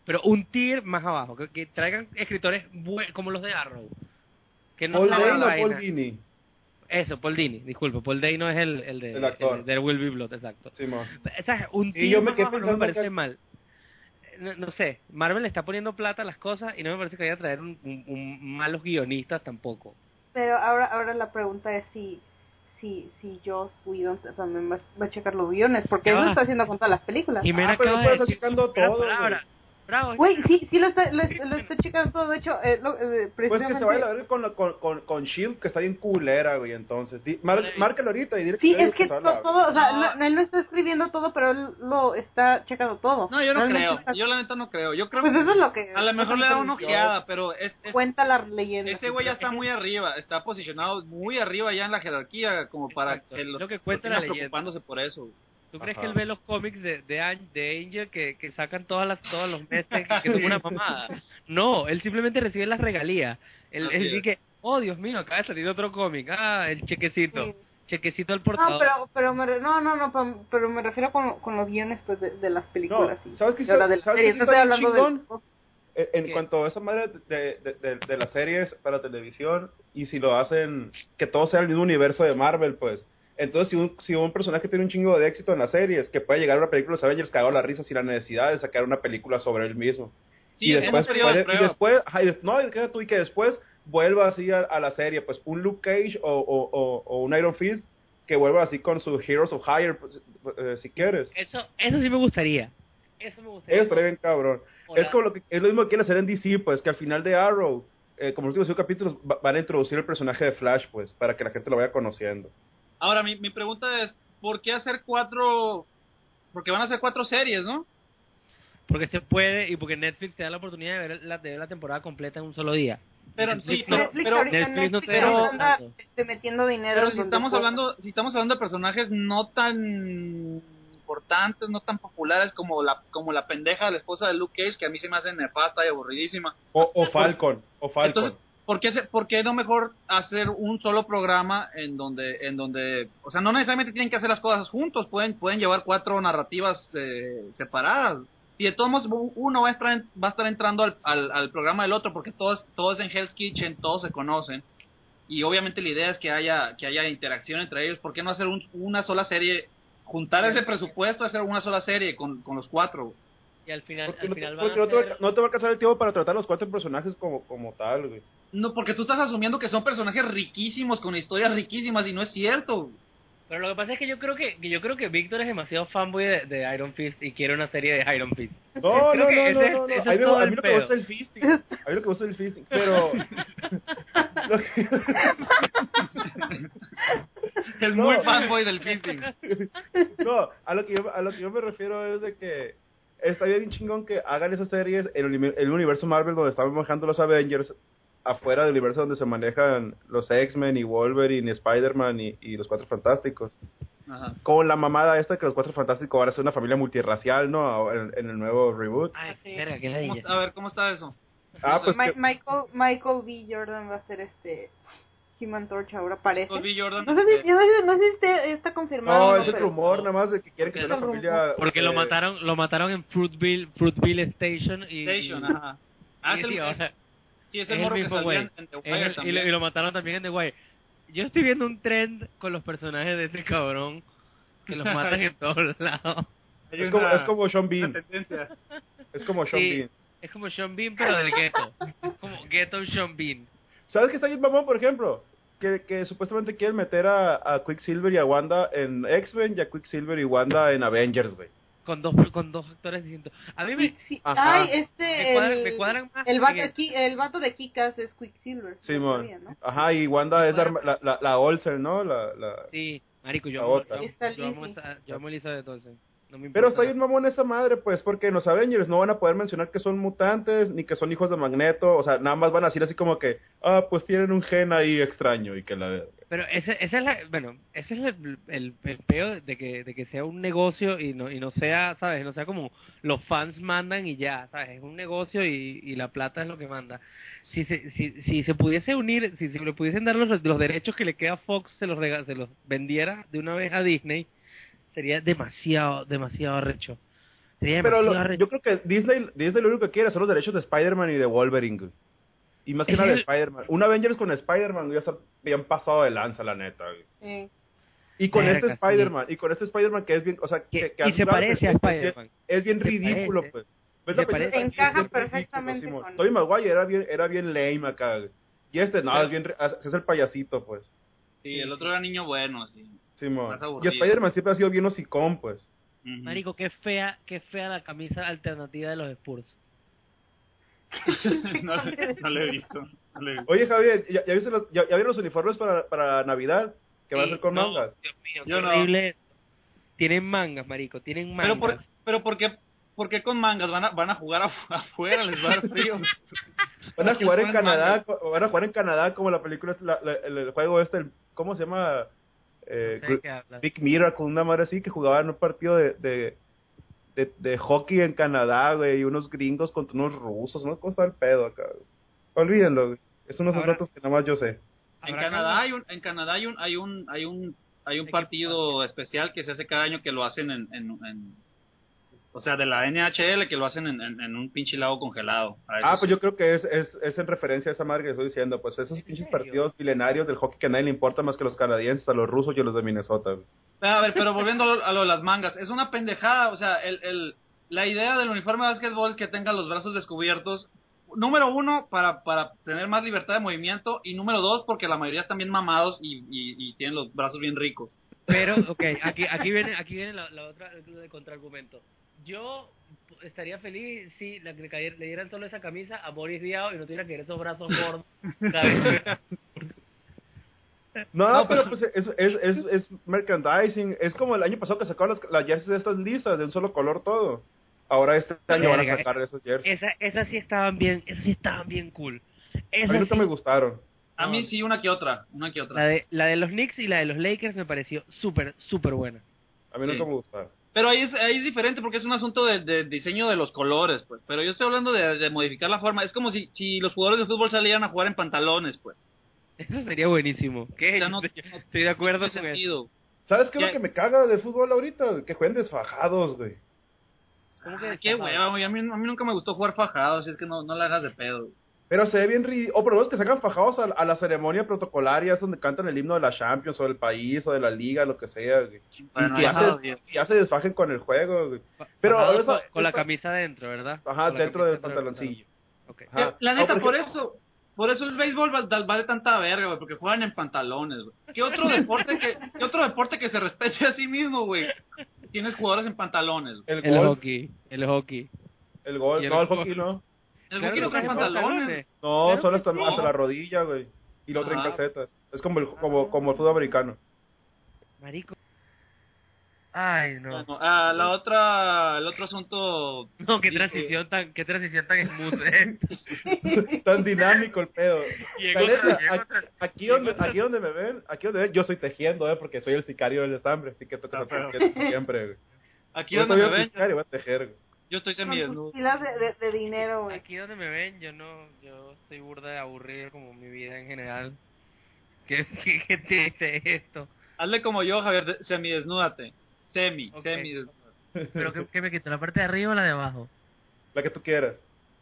Pero un tier más abajo, que, que traigan escritores bue- como los de Arrow. Que no Paul Dano o. Paul Dini. Eso, Paul Dini, disculpe. Paul Dano es el, el de El actor. el de Will Be Blood, exacto. Sí, mo. O sea, un Sí, tier yo me más no me parece que- mal. No, no sé, Marvel le está poniendo plata a las cosas y no me parece que vaya a traer un, un- un malos guionistas tampoco. Pero ahora ahora la pregunta es si si si Joss Whedon también va, va a checar los guiones, porque él lo va. está haciendo con todas las películas. Jimena Ah, pero no de decir todo, palabra. Bravo. Güey, sí, sí lo está, lo, lo está checando todo, de hecho, eh, lo- eh, Pues que se precisamente- vaya a ver con, con, con, con Shield, que está bien culera, güey, entonces. Di, mar- márcalo ahorita y dile Sí, yo digo es que todo, o sea, No. no- él no está escribiendo todo, pero él lo está checando todo. No, yo no Realmente creo. está- Yo la neta no creo. Yo creo Pues que eso es lo que... a lo mejor le da una ojeada, pero es, es- Cuenta la leyenda. ese güey ya está muy arriba. Está posicionado muy arriba ya en la jerarquía como para Exacto. que los, Lo que cuenta la leyenda. preocupándose por eso. ¿Tú crees que él ve los cómics de, de, de Angel que, que sacan todas las, todos los meses que, que son una mamada? No, él simplemente recibe las regalías. Él, dice, oh Dios mío, acaba de salir otro cómic. Ah, el chequecito. Sí. Chequecito al No, portador. pero, pero me, re- no, no, no, pero, pero me refiero con, con los guiones pues, de, de las películas. No, ¿sabes qué sabes qué No estoy hablando de... chingón? En, en ¿Qué? cuanto a esa madre de, de, de, de las series para televisión, y si lo hacen, que todo sea el mismo universo de Marvel, pues. Entonces, si un, si un personaje tiene un chingo de éxito en las series, que puede llegar a una película de los Avengers cagado la risa sin la necesidad de sacar una película sobre él mismo. Sí, y es después, de puede- y después, no, y deja tú, y que después vuelva así a, a la serie, pues un Luke Cage o, o, o, o un Iron Fist que vuelva así con su Heroes of Hire, pues, eh, si quieres. Eso, eso sí me gustaría. Eso me gustaría. Eso estaría bien cabrón. Hola. Es como lo que es lo mismo que quieren hacer en DC, pues que al final de Arrow, eh, como los últimos cinco capítulos, va- van a introducir el personaje de Flash, pues, para que la gente lo vaya conociendo. Ahora, mi, mi pregunta es, ¿por qué hacer cuatro? Porque van a ser cuatro series, ¿no? porque se puede y porque Netflix te da la oportunidad de ver la, de ver la temporada completa en un solo día. Pero Netflix sí, no- pero, Netflix pero, ahorita Netflix no te anda tanto. este, metiendo dinero. pero si estamos hablando, si estamos hablando de personajes no tan importantes, no tan populares como la como la pendeja de la esposa de Luke Cage, que a mí se me hace nefasta y aburridísima. O, o Falcon, o Falcon. Entonces, ¿por qué, se- ¿por qué no mejor hacer un solo programa en donde, en donde, o sea, no necesariamente tienen que hacer las cosas juntos, pueden, pueden llevar cuatro narrativas eh, separadas. Si de todos modos uno va a estar, en- va a estar entrando al, al, al programa del otro, porque todos, todos en Hell's Kitchen, todos se conocen, y obviamente la idea es que haya, que haya interacción entre ellos, ¿por qué no hacer un- una sola serie, juntar ese presupuesto, hacer una sola serie con, con los cuatro? Y al final, al no, te, final van a no te va, ser- no te va a alcanzar el tiempo para tratar los cuatro personajes como, como tal, güey. No, porque tú estás asumiendo que son personajes riquísimos, con historias riquísimas, y no es cierto. Pero lo que pasa es que yo creo que, que yo creo que Víctor es demasiado fanboy de, de Iron Fist y quiere una serie de Iron Fist. No, Creo no, que no, ese no, no, no. A es mí, todo a mí lo que gusta es el fisting. A mí lo que me gusta es el fisting. Pero. lo que- El No. muy fanboy del fisting. no, a lo, que yo, a lo que yo me refiero es de que está bien chingón que hagan esas series en el, el universo Marvel donde están manejando los Avengers afuera del universo donde se manejan los X-Men y Wolverine y Spider-Man y, y los Cuatro Fantásticos. Ajá. Con la mamada esta que los Cuatro Fantásticos ahora son una familia multirracial, ¿no? En, en el nuevo reboot. Ay, Sí. verga, qué ¿Cómo ladilla. está- a ver, ¿cómo está eso? Ah, pues que- Michael, Michael B. Jordan va a ser este Human Torch ahora parece. Michael B. Jordan. No sé si, no sé, no sé si está confirmado. no, es el rumor nada más de que quieren que sea una familia... Porque lo eh, mataron, lo mataron en Fruitville, Fruitville Station y, Station, y- ajá. Ah, y es el, sí, o es- sea, sí, es el el que mismo güey. y, y lo mataron también en The Wire. Yo estoy viendo un trend con los personajes de ese cabrón que los matan en todos lados. Es como, es como Sean Bean. Es como Sean Sí. Bean. Es como Sean Bean, pero del ghetto. Como ghetto Sean Bean. ¿Sabes qué está bien mamón, por ejemplo? Que, que supuestamente quieren meter a, a Quicksilver y a Wanda en X-Men y a Quicksilver y Wanda en Avengers, güey. Con dos, con dos actores distintos. A mí me... Sí, sí. Ay, este. Me cuadran- el, me cuadran más El vato, el- Ki- el vato de Kikas es Quicksilver. Simón. sabía, ¿no? Ajá, y Wanda es la, la, la, la Olsen, ¿no? La, la... Sí, marico, yo La amo, yo, yo amo Lizzie. esa, yo amo Elizabeth entonces. No me Pero está bien mamón esa madre, pues, porque en los Avengers no van a poder mencionar que son mutantes, ni que son hijos de Magneto, o sea, nada más van a decir así como que, ah, pues tienen un gen ahí extraño y que la... Pero ese, ese es la, bueno, ese es el, el, el peo de que, de que sea un negocio y no, y no sea, sabes, no sea como los fans mandan y ya, sabes, es un negocio y, y la plata es lo que manda. Si se, si, si se pudiese unir, si se le pudiesen dar los, los derechos que le queda a Fox, se los, rega- se los vendiera de una vez a Disney, sería demasiado, demasiado arrecho. Sería Pero demasiado lo- arrecho. yo creo que Disney, Disney lo único que quiere son los derechos de Spider-Man y de Wolverine, güey. Y más que Es nada de el- Spider-Man. Un Avengers con Spider-Man ya está bien pasado de lanza, la neta, güey. Sí. Y con Verga, este sí. Spider-man, y con este Spider-Man que es bien, o sea, que, Que- y se claro, parece a es- Spider-Man. Es, bien Se ridículo, parece. pues. ¿Ves Se la película? Encaja bien ridículo, perfectamente Simón. con- Tobey Maguire era bien, era bien lame acá, güey. Y este, no, es bien, es el payasito, pues. Sí, el otro era niño bueno, sí. Simón. Y. Spider-Man siempre ha sido bien hocicón, pues. Marico, qué fea, qué fea la camisa alternativa de los Spurs. no, le- no lo he visto. no lo he visto. Oye, Javier, ¿ya, ya viste los, ya, ya vieron los uniformes para, para Navidad? Que van a Sí, ser con no, mangas. Dios mío, Yo qué horrible. Tienen mangas, marico, tienen mangas. Pero, por, pero ¿por, qué, ¿por qué con mangas? Van a, van a jugar afu- afuera, les va a dar frío. Van a ¿Por qué jugar en Canadá, mangas? van a jugar en Canadá como la película, la- la- el, el juego este, el- ¿cómo se llama? Eh, No sé. Big Miracle, una madre así, que jugaban un partido de, de, de, de hockey en Canadá, güey, y unos gringos contra unos rusos, ¿no? Cosa del pedo acá, güey. Olvídenlo, güey. Es unos Ahora- datos que nada más yo sé. En ¿Habrá Canadá hay un, en Canadá hay un, hay un, hay un, hay un ¿De qué partido especial que se hace cada año que lo hacen en, en, en- o sea, de la NHL que lo hacen en, en, en un pinche lago congelado. Ah, sí. pues yo creo que es, es, es en referencia a esa madre que estoy diciendo, pues esos ¿En pinches serio? partidos milenarios del hockey que a nadie le importa más que los canadienses, a los rusos y a los de Minnesota, güey. A ver, pero volviendo a lo, a lo de las mangas, es una pendejada, o sea, el, el, la idea del uniforme de básquetbol es que tenga los brazos descubiertos. Número uno, para, para tener más libertad de movimiento. Y número dos, porque la mayoría están bien mamados y, y, y tienen los brazos bien ricos. Pero, ok, aquí, aquí viene, aquí viene la, la otra, el contraargumento. Yo estaría feliz si la, le, le dieran solo esa camisa a Boris Diaw y no tuviera que ver esos brazos gordos. No, No, pero pues es, es, es, es merchandising, es como el año pasado que sacaron las, las jerseys de estas lisas, de un solo color todo. Ahora este año van a sacar esos jerseys. Esa, esas sí estaban bien, esas sí estaban bien cool. A Esas mí nunca sí- me gustaron. A mí sí, una que otra, una que otra. la, de, la de los Knicks y la de los Lakers me pareció súper, súper buena. A mí Sí. nunca me gustaron. Pero ahí es, ahí es diferente porque es un asunto de, de diseño de los colores, pues. Pero yo estoy hablando de, de modificar la forma. Es como si, si los jugadores de fútbol salieran a jugar en pantalones, pues. Eso sería buenísimo. ¿Qué? O sea, no- Estoy de acuerdo con eso. sentido. ¿Sabes qué es lo que me caga del fútbol ahorita? Que jueguen desfajados, güey. ¿Cómo que Ah, qué hueva, güey. A mí, a mí nunca me gustó jugar fajado, así es que no, no la hagas de pedo. Pero se ve bien ridículo. O por lo menos que sacan fajados a, a la ceremonia protocolaria, es donde cantan el himno de la Champions, o del país, o de la liga, lo que sea. Bueno, y, ya se, y ya se desfajen con el juego. Pero eso- con, con la camisa adentro, ¿verdad? Ajá, dentro del pantaloncillo. La neta, por, eso, por eso el béisbol val- vale tanta verga, güey, porque juegan en pantalones, güey. ¿Qué otro deporte que, qué otro deporte que se respete a sí mismo, güey? Tienes jugadores en pantalones. El El hockey, el hockey. el golf, y el no, el hockey no. El Claro no trae pantalones. No, Claro solo hasta, sí. hasta la rodilla, güey. Y lo traen calcetas. Es como el, como, como el fútbol americano. Marico. Ay, no. Bueno, ah, la otra, el otro asunto. No, qué transición tan, qué transición tan smooth, eh. Tan dinámico el pedo. Llegó aquí- aquí, donde, aquí donde me ven, aquí donde ven, yo estoy tejiendo, eh, porque soy el sicario del estambre, así que toca Ah, siempre, güey. Aquí Yo donde soy me el ven, sicario, voy a tejer, güey. Yo estoy semidesnudo. tus pilas de, de, de dinero, güey. Aquí donde me ven, yo no, yo estoy burda de aburrido como mi vida en general. ¿Qué, qué, qué triste es esto? Hazle como yo, Javier, de- semidesnúdate. Semi, Ok. semidesnúdate. ¿Pero qué, qué me quito? ¿La parte de arriba o la de abajo? La que tú quieras.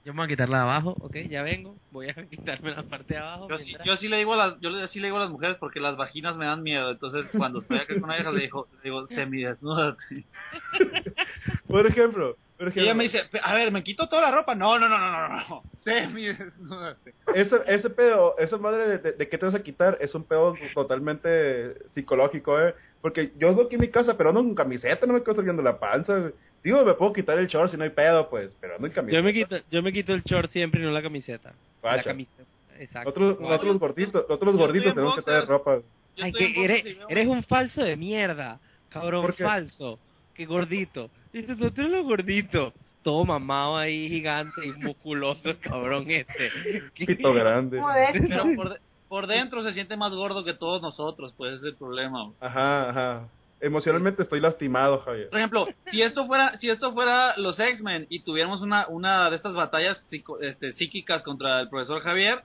Yo me voy a quitar la de abajo, ok, ya vengo. Voy a quitarme la parte de abajo. Yo sí, mientras- yo sí le digo a las, yo le- sí le digo a las mujeres porque las vaginas me dan miedo. Entonces, cuando estoy acá con una vieja, le digo, le digo semidesnúdate. Por ejemplo, Y ella me dice, a ver, ¿me quito toda la ropa? No, no, no, no, no, no. Semidesnúdate. ese, ese pedo, esa madre de, de, de qué te vas a quitar es un pedo totalmente psicológico, eh. Porque yo ando aquí en mi casa, pero ando con camiseta, no me quedo viendo la panza. Digo, me puedo quitar el short si no hay pedo, pues, pero ando en camiseta. Yo me quito, yo me quito el short siempre y no la camiseta. La camiseta, exacto. Nosotros, nosotros los gorditos, nosotros los Yo gorditos tenemos que traer boxers. ropa. Ay, que boxers eres, eres un falso de mierda, cabrón, falso. Que gordito. Dices, no, tú lo gordito. Todo mamado ahí, gigante y musculoso, el cabrón este. ¿Qué- Pito grande. Pero por, de- por dentro se siente más gordo que todos nosotros, pues ese es el problema. Ajá, ajá. Emocionalmente estoy lastimado, Javier. Por ejemplo, si esto fuera, si esto fuera los X-Men y tuviéramos una, una de estas batallas psico- este, psíquicas contra el profesor Javier,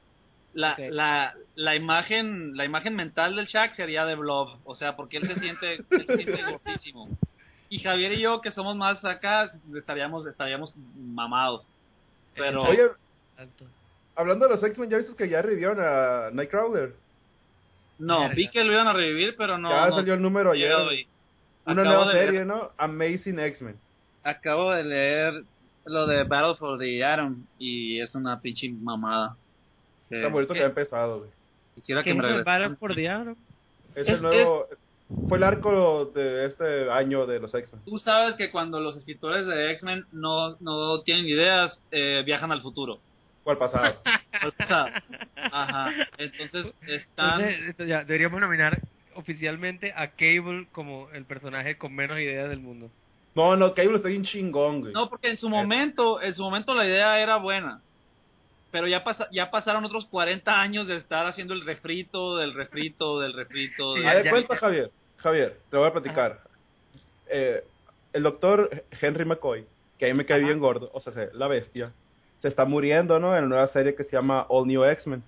la, la, la imagen, la imagen mental del Shaq sería de Blob, o sea, porque él se siente, él se siente gordísimo. Y Javier y yo, que somos más acá, estaríamos, estaríamos mamados. Pero, Oye, hablando de los X-Men, ¿ya viste que ya revivieron a Nightcrawler? no, Verga. vi que lo iban a revivir, pero no. ya no salió el número ayer. Una Acabo nueva serie, leer- ¿no? Amazing X-Men. Acabo de leer lo de Battle for the Atom y es una pinche mamada. Está bonito que ha empezado, güey. Quisiera ¿Qué que me es. Battle for the Atom? Es, Es- el nuevo... Fue el arco de este año de los X-Men. Tú sabes que cuando los escritores de X-Men no, no tienen ideas, eh, viajan al futuro. ¿Cuál pasado? Al pasado. Ajá. Entonces están... Entonces, esto ya, deberíamos nominar oficialmente a Cable como el personaje con menos ideas del mundo. no, no, Cable está bien chingón, güey. No, porque en su momento, en su momento la idea era buena. Pero ya pasa, ya pasaron otros 40 años de estar haciendo el refrito, del refrito, del refrito. Sí, de- A ver, cuenta, Javier. Javier, te voy a platicar. Eh, el doctor Henry McCoy, que a mí me cae bien gordo, o sea, se- la bestia, se está muriendo, ¿no? En la nueva serie que se llama All New X-Men.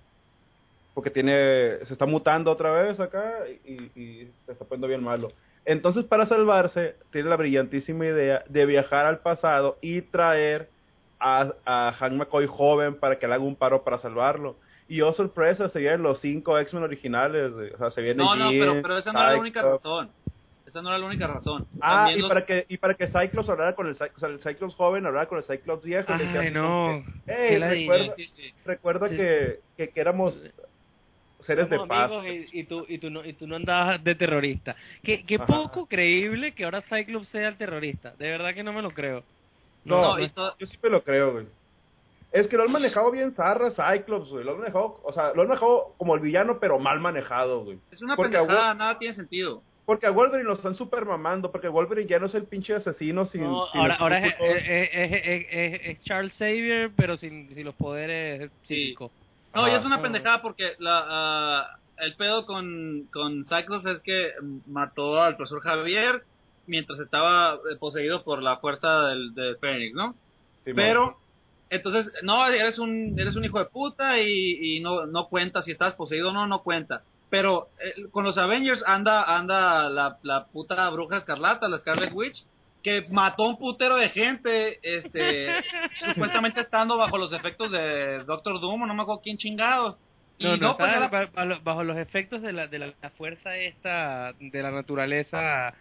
Porque tiene, se está mutando otra vez acá y, y se está poniendo bien malo. Entonces, para salvarse, tiene la brillantísima idea de viajar al pasado y traer a, a Hank McCoy joven para que le haga un paro para salvarlo. Y oh sorpresa, se vienen los cinco X-Men originales. O sea, se viene No, no, pero, pero esa no era la única razón. Esa no era la única razón. Ah, También y los- para que y para que Cyclops hablara con el Cy- o sea, el Cyclops joven hablara con el Cyclops viejo. decía Ay, así no. que, "Ey, Qué ladilla, recuerda, Sí, sí. recuerda Sí, que, que, que éramos seres de paz. y, y tú, y, tú no, y tú no andabas de terrorista. Qué, qué Ajá. poco creíble que ahora Cyclops sea el terrorista. De verdad que no me lo creo. No, No, y todo- yo siempre lo creo, güey. Es que lo han manejado bien zarra Cyclops, güey. Lo han manejado, o sea, lo han manejado como el villano, pero mal manejado, güey. Es una Porque pendejada, nada tiene sentido. porque a Wolverine lo están super mamando, porque Wolverine ya no es el pinche asesino sin... No, sin ahora ahora es, escrúpulos. es, es, es- es- es Charles Xavier, pero sin, sin los poderes Sí. No, y Ajá. es una pendejada porque la, ah, el pedo con, con Cyclops es que mató al profesor Javier mientras estaba eh, poseído por la fuerza del, de Fénix, ¿no? Simón. Pero, entonces, no, eres un, eres un hijo de puta y, y no, no cuenta si estás poseído o no, no cuenta. Pero eh, con los Avengers anda, anda la, la puta bruja escarlata, la Scarlet Witch, que mató un putero de gente, este, supuestamente estando bajo los efectos de Doctor Doom, o no me acuerdo quién chingado. Y No, no, pues, bajo los efectos de la, de la, la fuerza esta, de la naturaleza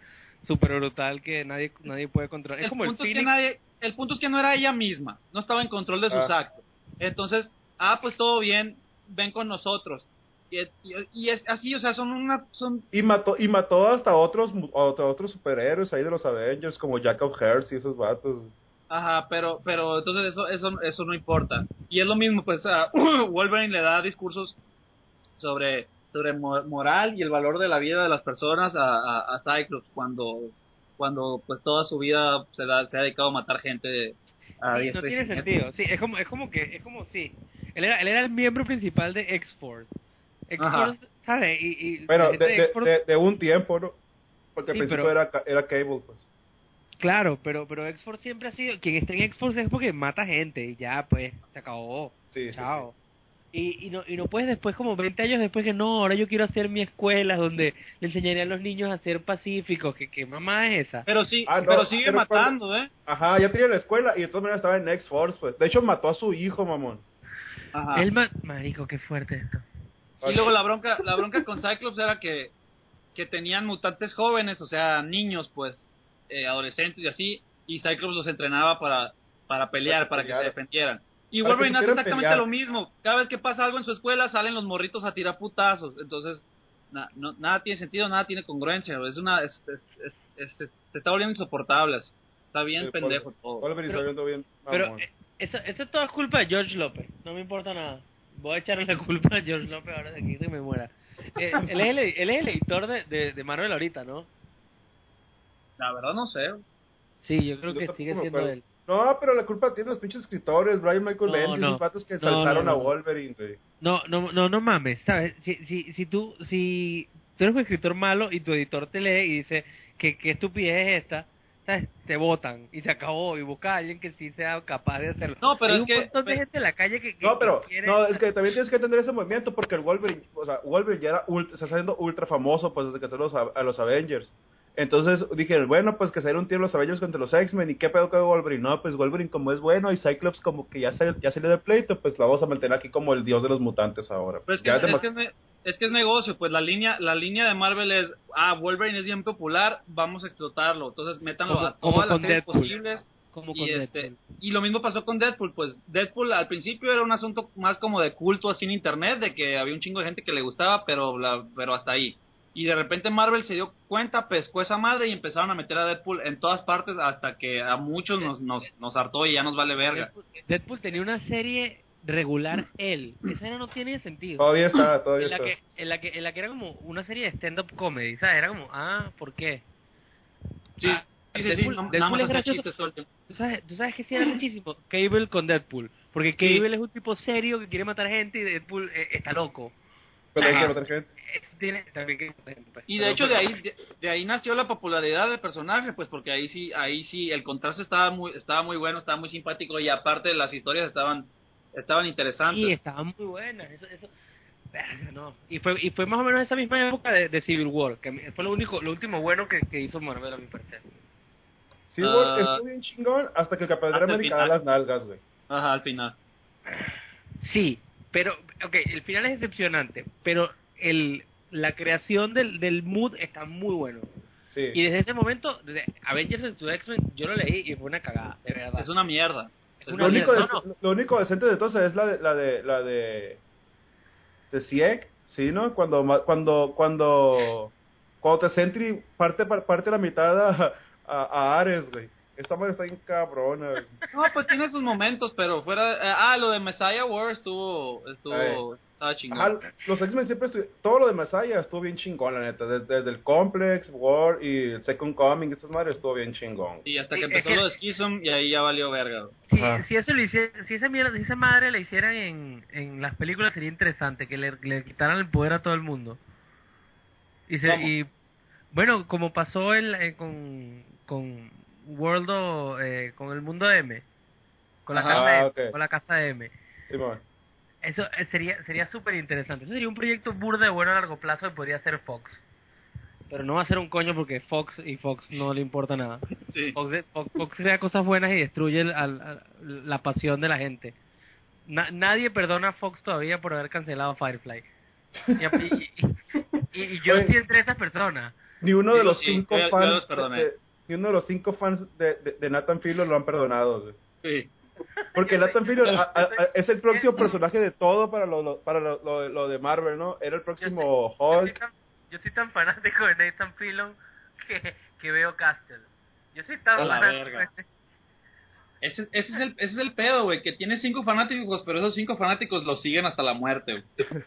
super brutal que nadie nadie puede controlar. Es el punto es que Phoenix. nadie, el punto es que no era ella misma, no estaba en control de sus Ah. actos. Entonces, ah, pues todo bien, ven con nosotros. Y, y- y es así, o sea, son una, son, Y mató, y mató hasta otros, mu- hasta otros superhéroes ahí de los Avengers, como Jack of Hearts y esos vatos. ajá, pero, pero entonces eso, eso, eso no importa. Y es lo mismo, pues, a Wolverine le da discursos sobre, sobre mo- moral y el valor de la vida de las personas a, a, a Cyclops cuando, cuando, pues, toda su vida se, da- se ha dedicado a matar gente a Sí, no tiene sentido. Sí, es como es como que es como sí. Él era él era el miembro principal de X-Force. X-Force, ¿sabes? Y, y Pero la de, gente de, X-Force- de- de un tiempo, ¿no? Porque al Sí, principio pero- era, era Cable, pues. Claro, pero pero X-Force siempre ha sido quien está en X-Force es porque mata gente y ya pues se acabó. Sí, sí, Chao. Y, y, no, y no puedes después, como 20 años después, que no, ahora yo quiero hacer mi escuela donde le enseñaré a los niños a ser pacíficos. ¿Qué, qué mamá es esa? Pero sí, Ah, no, pero sigue pero matando, ¿eh? Ajá, ya tenía la escuela y de todas maneras estaba en X-Force, pues. De hecho, mató a su hijo, mamón. Ajá. El ma- Marico, qué fuerte esto. Y luego la bronca, la bronca con Cyclops era que, que tenían mutantes jóvenes, o sea, niños, pues, eh, adolescentes y así, y Cyclops los entrenaba para, para pelear, para, que se defendieran. Y Wolverine hace exactamente pelear. lo mismo. Cada vez que pasa algo en su escuela, salen los morritos a tirar putazos. Entonces, na- no- nada tiene sentido, nada tiene congruencia. Es una, es, es- es- es- se está volviendo insoportable. Está bien Sí, pendejo todo. Wolverine Pero- está viendo bien. Pero eh, eso, eso es toda culpa de George López. No me importa nada. Voy a echarle la culpa a George López ahora de aquí que me muera. Eh, él, es el, él es el editor de, de, de Marvel ahorita, ¿no? La verdad no sé. Sí, yo creo Yo que sigue siendo acuerdo. él. No, pero la culpa tiene los pinches escritores, Brian Michael No, Bendis, no. esos vatos que No, no. a Wolverine, güey. No, no, no, no mames, ¿sabes? Si, si, si tú, si tú eres un escritor malo y tu editor te lee y dice que qué estupidez es esta, ¿sabes? Te votan y se acabó y busca a alguien que sí sea capaz de hacerlo. No, pero Hay es un que- montón de gente en la calle que, que- No, pero, que quiere... no, es que también tienes que entender ese movimiento porque el Wolverine, o sea, Wolverine ya era ultra, está haciendo ultra famoso pues desde que entró los, a, a los Avengers. Entonces dije, bueno, pues que se un tiro los Avengers contra los X-Men y qué pedo con Wolverine. No, pues Wolverine como es bueno y Cyclops como que ya, se, ya salió de pleito, pues la vamos a mantener aquí como el dios de los mutantes ahora. Pero es que, Ya es, que es, ne- es que es negocio, pues la línea la línea de Marvel es, ah, Wolverine es bien popular, vamos a explotarlo. Entonces métanlo Como- a como todas las con series Deadpool. posibles. como Y, este, y lo mismo pasó con Deadpool, pues Deadpool al principio era un asunto más como de culto así en internet, de que había un chingo de gente que le gustaba, pero, la, pero hasta ahí. Y de repente Marvel se dio cuenta, pescó esa madre y empezaron a meter a Deadpool en todas partes hasta que a muchos nos, nos, nos hartó y ya nos vale verga. Deadpool, Deadpool tenía una serie regular él. Esa era no tiene sentido. Todavía está, todavía en la está. que en la que en la que era como una serie de stand up comedy, ¿sabes? Era como, ah, ¿por qué? Sí, Ah, sí, sí, sí, Deadpool- no- nada Deadpool más es chistes todo el tiempo. ¿Tú sabes, tú sabes que sí era muchísimo Cable con Deadpool, porque Sí. Cable es un tipo serio que quiere matar gente y Deadpool eh, está loco. Pero hay Ajá. que matar gente. Tiene también que matar gente, pues. Y de Pero, hecho de pues, ahí de, de ahí nació la popularidad del personaje, pues porque ahí sí ahí sí el contraste estaba muy estaba muy bueno, estaba muy simpático y aparte las historias estaban estaban interesantes. Sí, estaban muy buenas. Eso, eso, no. Y fue, y fue más o menos esa misma época de, de Civil War, que fue lo único, lo último bueno que, que hizo Marvel a mi parecer. Sí, Ah. güey, estuvo bien chingón hasta que el Capitán América da las nalgas, güey. Ajá, al final. Sí, pero, ok, el final es decepcionante, pero el, la creación del, del mood está muy bueno. Sí. Y desde ese momento, desde Avengers vs. X-Men, yo lo leí y fue una cagada, de verdad. Es una mierda. Es Es una Lo una único, mierda. no, lo único decente de todo es la de la de la de de Sieg, sí, ¿no? Cuando ma- cuando cuando cuando te Sentry parte par- parte la mitad a, a, a Ares, güey. Esta madre está bien cabrona. No, pues tiene sus momentos, pero fuera eh, ah, lo de Messiah War estuvo estuvo Estaba chingón. Ajá, los X-Men siempre todo lo de Masaya estuvo bien chingón, la neta. Desde, desde el Complex, War y el Second Coming, estas madres estuvo bien chingón. Y hasta que Sí, es empezó que- lo de Schism y ahí ya valió verga. güey. Si, eso lo si esa mierda, si esa madre la hicieran en, en las películas sería interesante que le, le quitaran el poder a todo el mundo. Y, se, y bueno, como pasó el, eh, con con World of- eh, con el mundo M, con la Ajá, casa M, ok. con la casa M. Sí. Eso eh, sería sería súper interesante. Eso sería un proyecto burda de bueno a largo plazo que podría hacer Fox. Pero no va a ser un coño porque Fox y Fox no le importa nada. Sí. Fox, de- Fox- Fox crea cosas buenas y destruye el- al- al- la pasión de la gente. Na- nadie perdona a Fox todavía por haber cancelado Firefly. Y, y- y- y- y yo Oye. sí entre esas personas. Ni uno de los sí, cinco yo- yo fans. los perdoné. Ni uno de los cinco fans de, de, de Nathan Fillion lo han perdonado, güey. Sí. Porque Nathan Fillion a- a- a- es el próximo personaje de todo para lo, lo- para lo, lo- lo de Marvel, ¿no? Era el próximo Yo soy, Hulk. tan, yo soy tan fanático de Nathan Fillion que, que veo Castle. Yo soy tan fanático de- Ese, ese, es el, ese es el pedo, güey, que tiene cinco fanáticos, pero esos cinco fanáticos lo siguen hasta la muerte, güey.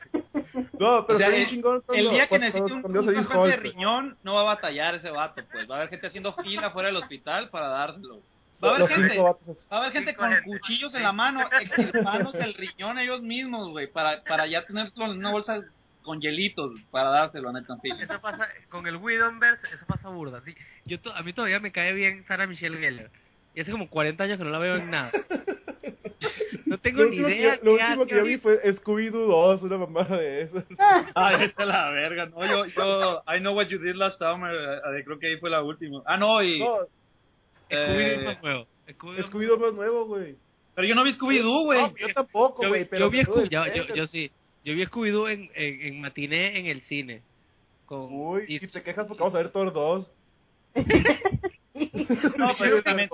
No, pero O sea, el- chingón El cuando- día que necesite un, un trasplante de riñón, no va a batallar ese vato, pues. Va a haber gente haciendo fila fuera del hospital para dárselo. Va a haber Los gente, va a haber gente con cuchillos en la mano, extirpándose el riñón ellos mismos, güey, para, para ya tenerlo en una bolsa con hielitos para dárselo a Nathan Fillion. Eso pasa con el Widowverse, eso pasa burda. Sí, yo to- a mí todavía me cae bien Sarah Michelle Gellar. Y hace como 40 años que no la veo en nada. No tengo Lo ni que, idea. yo- lo último que yo vi fue Scooby-Doo 2, una mamada de esas. Ay, vete a la verga, no, yo, yo, I know what you did last summer, eh, creo que ahí fue la última. Ah, no, y, No, Scooby-Doo es eh, más nuevo. Scooby-Doo- Scooby-Doo más nuevo, güey. pero yo no vi Scooby-Doo, güey. No, yo tampoco, yo, güey. vi- pero yo vi tú Scooby, yo, depende. yo, yo sí. Yo vi Scooby-Doo en, en, en matiné en el cine. Con, Uy, y- si te quejas porque vamos a ver Thor 2. No, pero yo también,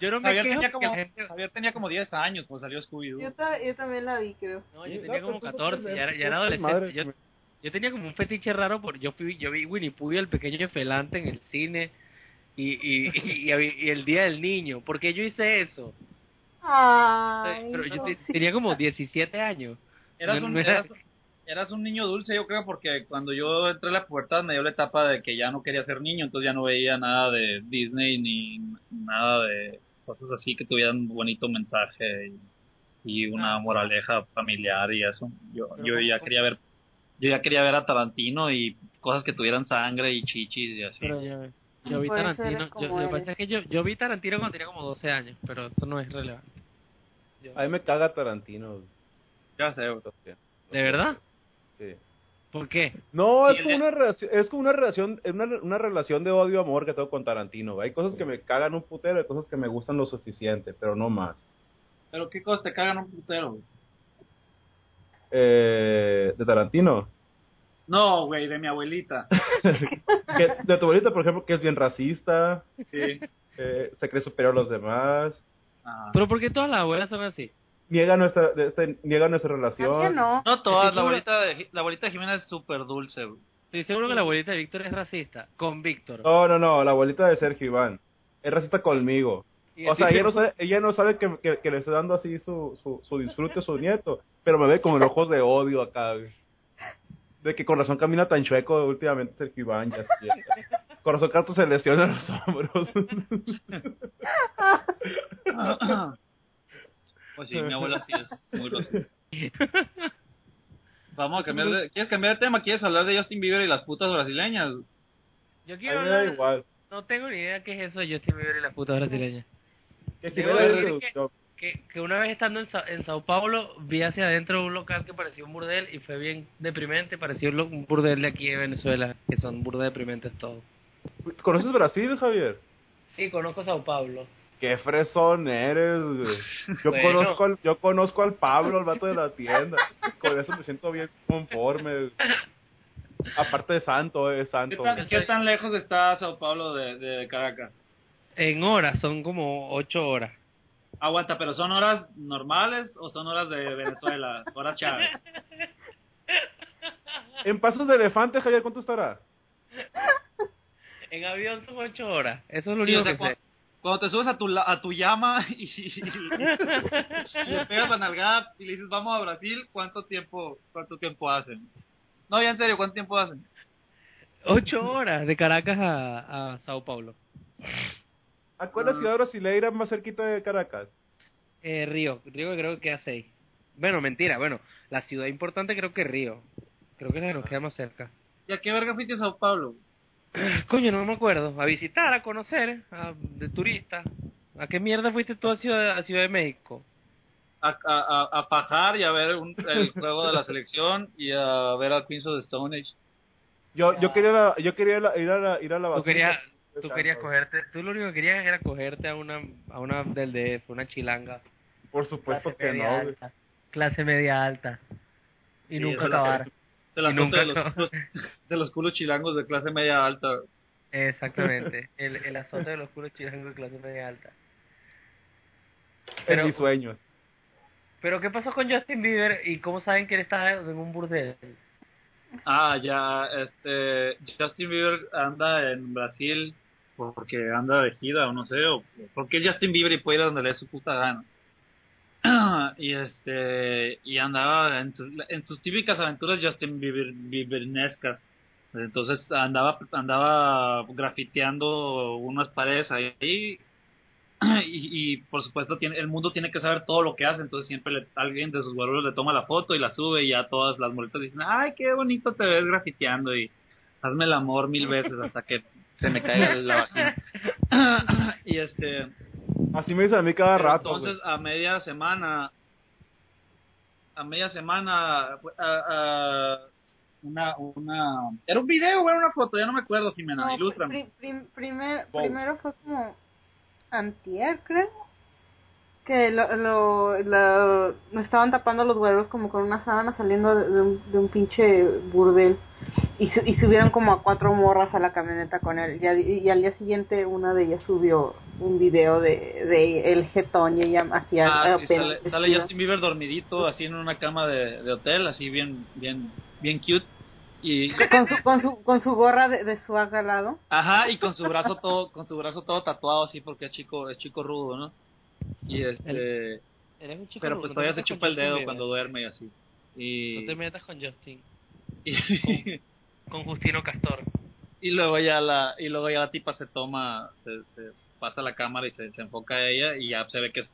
yo no me Javier quejo tenía, como, la gente... Javier tenía como 10 años, pues salió Yo, Scooby-Doo. ta- yo también la vi, creo. No, yo tenía no, como pero tú 14, puedes ya era, ver, ya era tú puedes, adolescente. Yo, yo tenía como un fetiche raro porque yo, fui, yo vi Winnie Pooh y el pequeño Felante en el cine y, y, y, y y el Día del Niño. ¿Por qué yo hice eso? Ay, Pero yo no. te- tenía como 17 años. Eras No- un, no era- eras, eras un niño dulce, yo creo, porque cuando yo entré a la pubertad me dio la etapa de que ya no quería ser niño, entonces ya no veía nada de Disney ni nada de cosas así que tuvieran bonito mensaje y, y una moraleja familiar y eso. Yo, yo ¿cómo- ya quería ver, yo ya quería ver a Tarantino y cosas que tuvieran sangre y chichis y así. Pero yo, yo vi Tarantino. Yo, como lo que yo, yo vi Tarantino cuando tenía como 12 años, pero eso no es relevante. Yo- A mí me caga Tarantino. Ya sé, ¿De verdad? Sí. ¿Por qué? No, es como una relación, es como una relación, es una, una relación de odio amor que tengo con Tarantino. Hay cosas que me cagan un putero, hay cosas que me gustan lo suficiente, pero no más. Pero qué cosas te cagan un putero. Eh, de Tarantino. No, güey, de mi abuelita. Que- de tu abuelita, por ejemplo, que es bien racista, Sí. eh, se cree superior a los demás, Ajá. ¿Pero por qué todas las abuelas son así? Niega nuestra, de- este, niega nuestra relación. ¿Por qué no? No todas, la abuelita de, la abuelita de Jimena es súper dulce. Estoy seguro que la abuelita de Víctor es racista. Con Víctor. No, no, no, la abuelita de Sergio Iván. Es racista conmigo. O sea, ella no sabe, ella no sabe que, que, que le estoy dando así su, su, su disfrute a su nieto, pero me ve con ojos de odio acá. De que con razón camina tan chueco últimamente Sergio Iván, ya así. Con razón Carlos se lesiona los hombros. Pues sí, mi abuela sí es muy racista. Vamos a cambiar de... ¿Quieres cambiar de tema? ¿Quieres hablar de Justin Bieber y las putas brasileñas? Yo A quiero mí me da hablar... igual. No tengo ni idea qué es eso de Justin Bieber y las putas brasileñas. Que Debo decir. Que, que una vez estando en, Sa- en Sao Paulo vi hacia adentro de un local que parecía un burdel y fue bien deprimente. Parecía un, un burdel de aquí de Venezuela, que son burdes deprimentes todos. ¿Conoces Brasil, Javier? Sí, conozco Sao Paulo. Qué fresón eres, güey. Yo Bueno. conozco al, yo conozco al Pablo, el vato de la tienda. Con eso me siento bien conforme. güey. Aparte de santo, es ¿Qué santo. tan, qué tan lejos está Sao Paulo de, de Caracas? En horas, son como ocho horas. Aguanta, pero ¿son horas normales o son horas de Venezuela? Horas Chávez. En pasos de elefante, Javier, ¿cuánto estará? En avión son ocho horas. Eso es lo Sí, único o sea, que sé. Cuando te subes a tu, la- a tu llama y, y- y le pegas la nalgada y le dices, vamos a Brasil, ¿cuánto tiempo, cuánto tiempo hacen? No, ya en serio, ¿cuánto tiempo hacen? Ocho horas de Caracas a, a Sao Paulo. ¿A cuál es la ciudad brasileira más cerquita de Caracas? Eh, Río, Río creo que queda seis. Bueno, mentira, bueno, la ciudad importante creo que es Río. Creo que es la que nos queda más cerca. ¿Y a qué verga fuiste a Sao Paulo? Coño, no me acuerdo. A visitar, a conocer, a- de turista. ¿A qué mierda fuiste tú a Ciudad, a Ciudad de México? A, a, a, a pajar y a ver un- el juego de la selección y a ver a Queens of the Stone Age. Yo, yo quería, la- yo quería la- ir a la, ir a la Tú basílica querías, de tú querías cogerte, tú lo único que querías era cogerte a una, a una del DF, una chilanga. Por supuesto que no, alta. Clase media alta. Y Sí, nunca acabar. De, la nunca de, los, acabó. de los culos chilangos de clase media alta. Exactamente. El, el azote de los puros chilangos de clase media alta. En mis sueños. Pero ¿qué pasó con Justin Bieber y cómo saben que él está en un burdel? Ah, ya, este, Justin Bieber anda en Brasil porque anda de gira o no sé, o porque es Justin Bieber y puede ir a donde le dé su puta gana. y este, y andaba en, sus- típicas aventuras Justin Bieber, Biebernescas. Entonces andaba, andaba grafiteando unas paredes ahí y, y por supuesto tiene, el mundo tiene que saber todo lo que hace, entonces siempre le- alguien de sus guardias le toma la foto y la sube y ya todas las moritas dicen, ay, qué bonito te ves grafiteando y hazme el amor mil veces hasta que se me caiga la vagina. y este, Así me dicen a mí cada pero rato, entonces a media semana, a media semana, a- a- una, una, era un video o era una foto, ya no me acuerdo, Jimena, No, ilústrame. pri- prim- primer- Wow. primero fue como antier, creo. Que lo, lo, lo- me estaban tapando los huevos como con una sábana saliendo de, un, de un pinche burdel. Y, su- y subieron como a cuatro morras a la camioneta con él. Y al día siguiente una de ellas subió un video de, de el jetón y ella hacía Ah, sí, sale. Justin Bieber dormidito, así en una cama de, de hotel, así bien, bien, bien cute. Y, con su, con su, con su gorra de, de su al lado. ajá, y con su brazo todo, con su brazo todo tatuado así porque es chico, es chico rudo, ¿no? Y este, Eres un chico pero rudo, pues todavía se con chupa el dedo Bieber. cuando duerme y así. No te Y, metas con Justin. y, Con Justino Castor. y luego ya la, y luego ya la tipa se toma, se, se pasa la cámara y se, se enfoca a ella y ya se ve que es,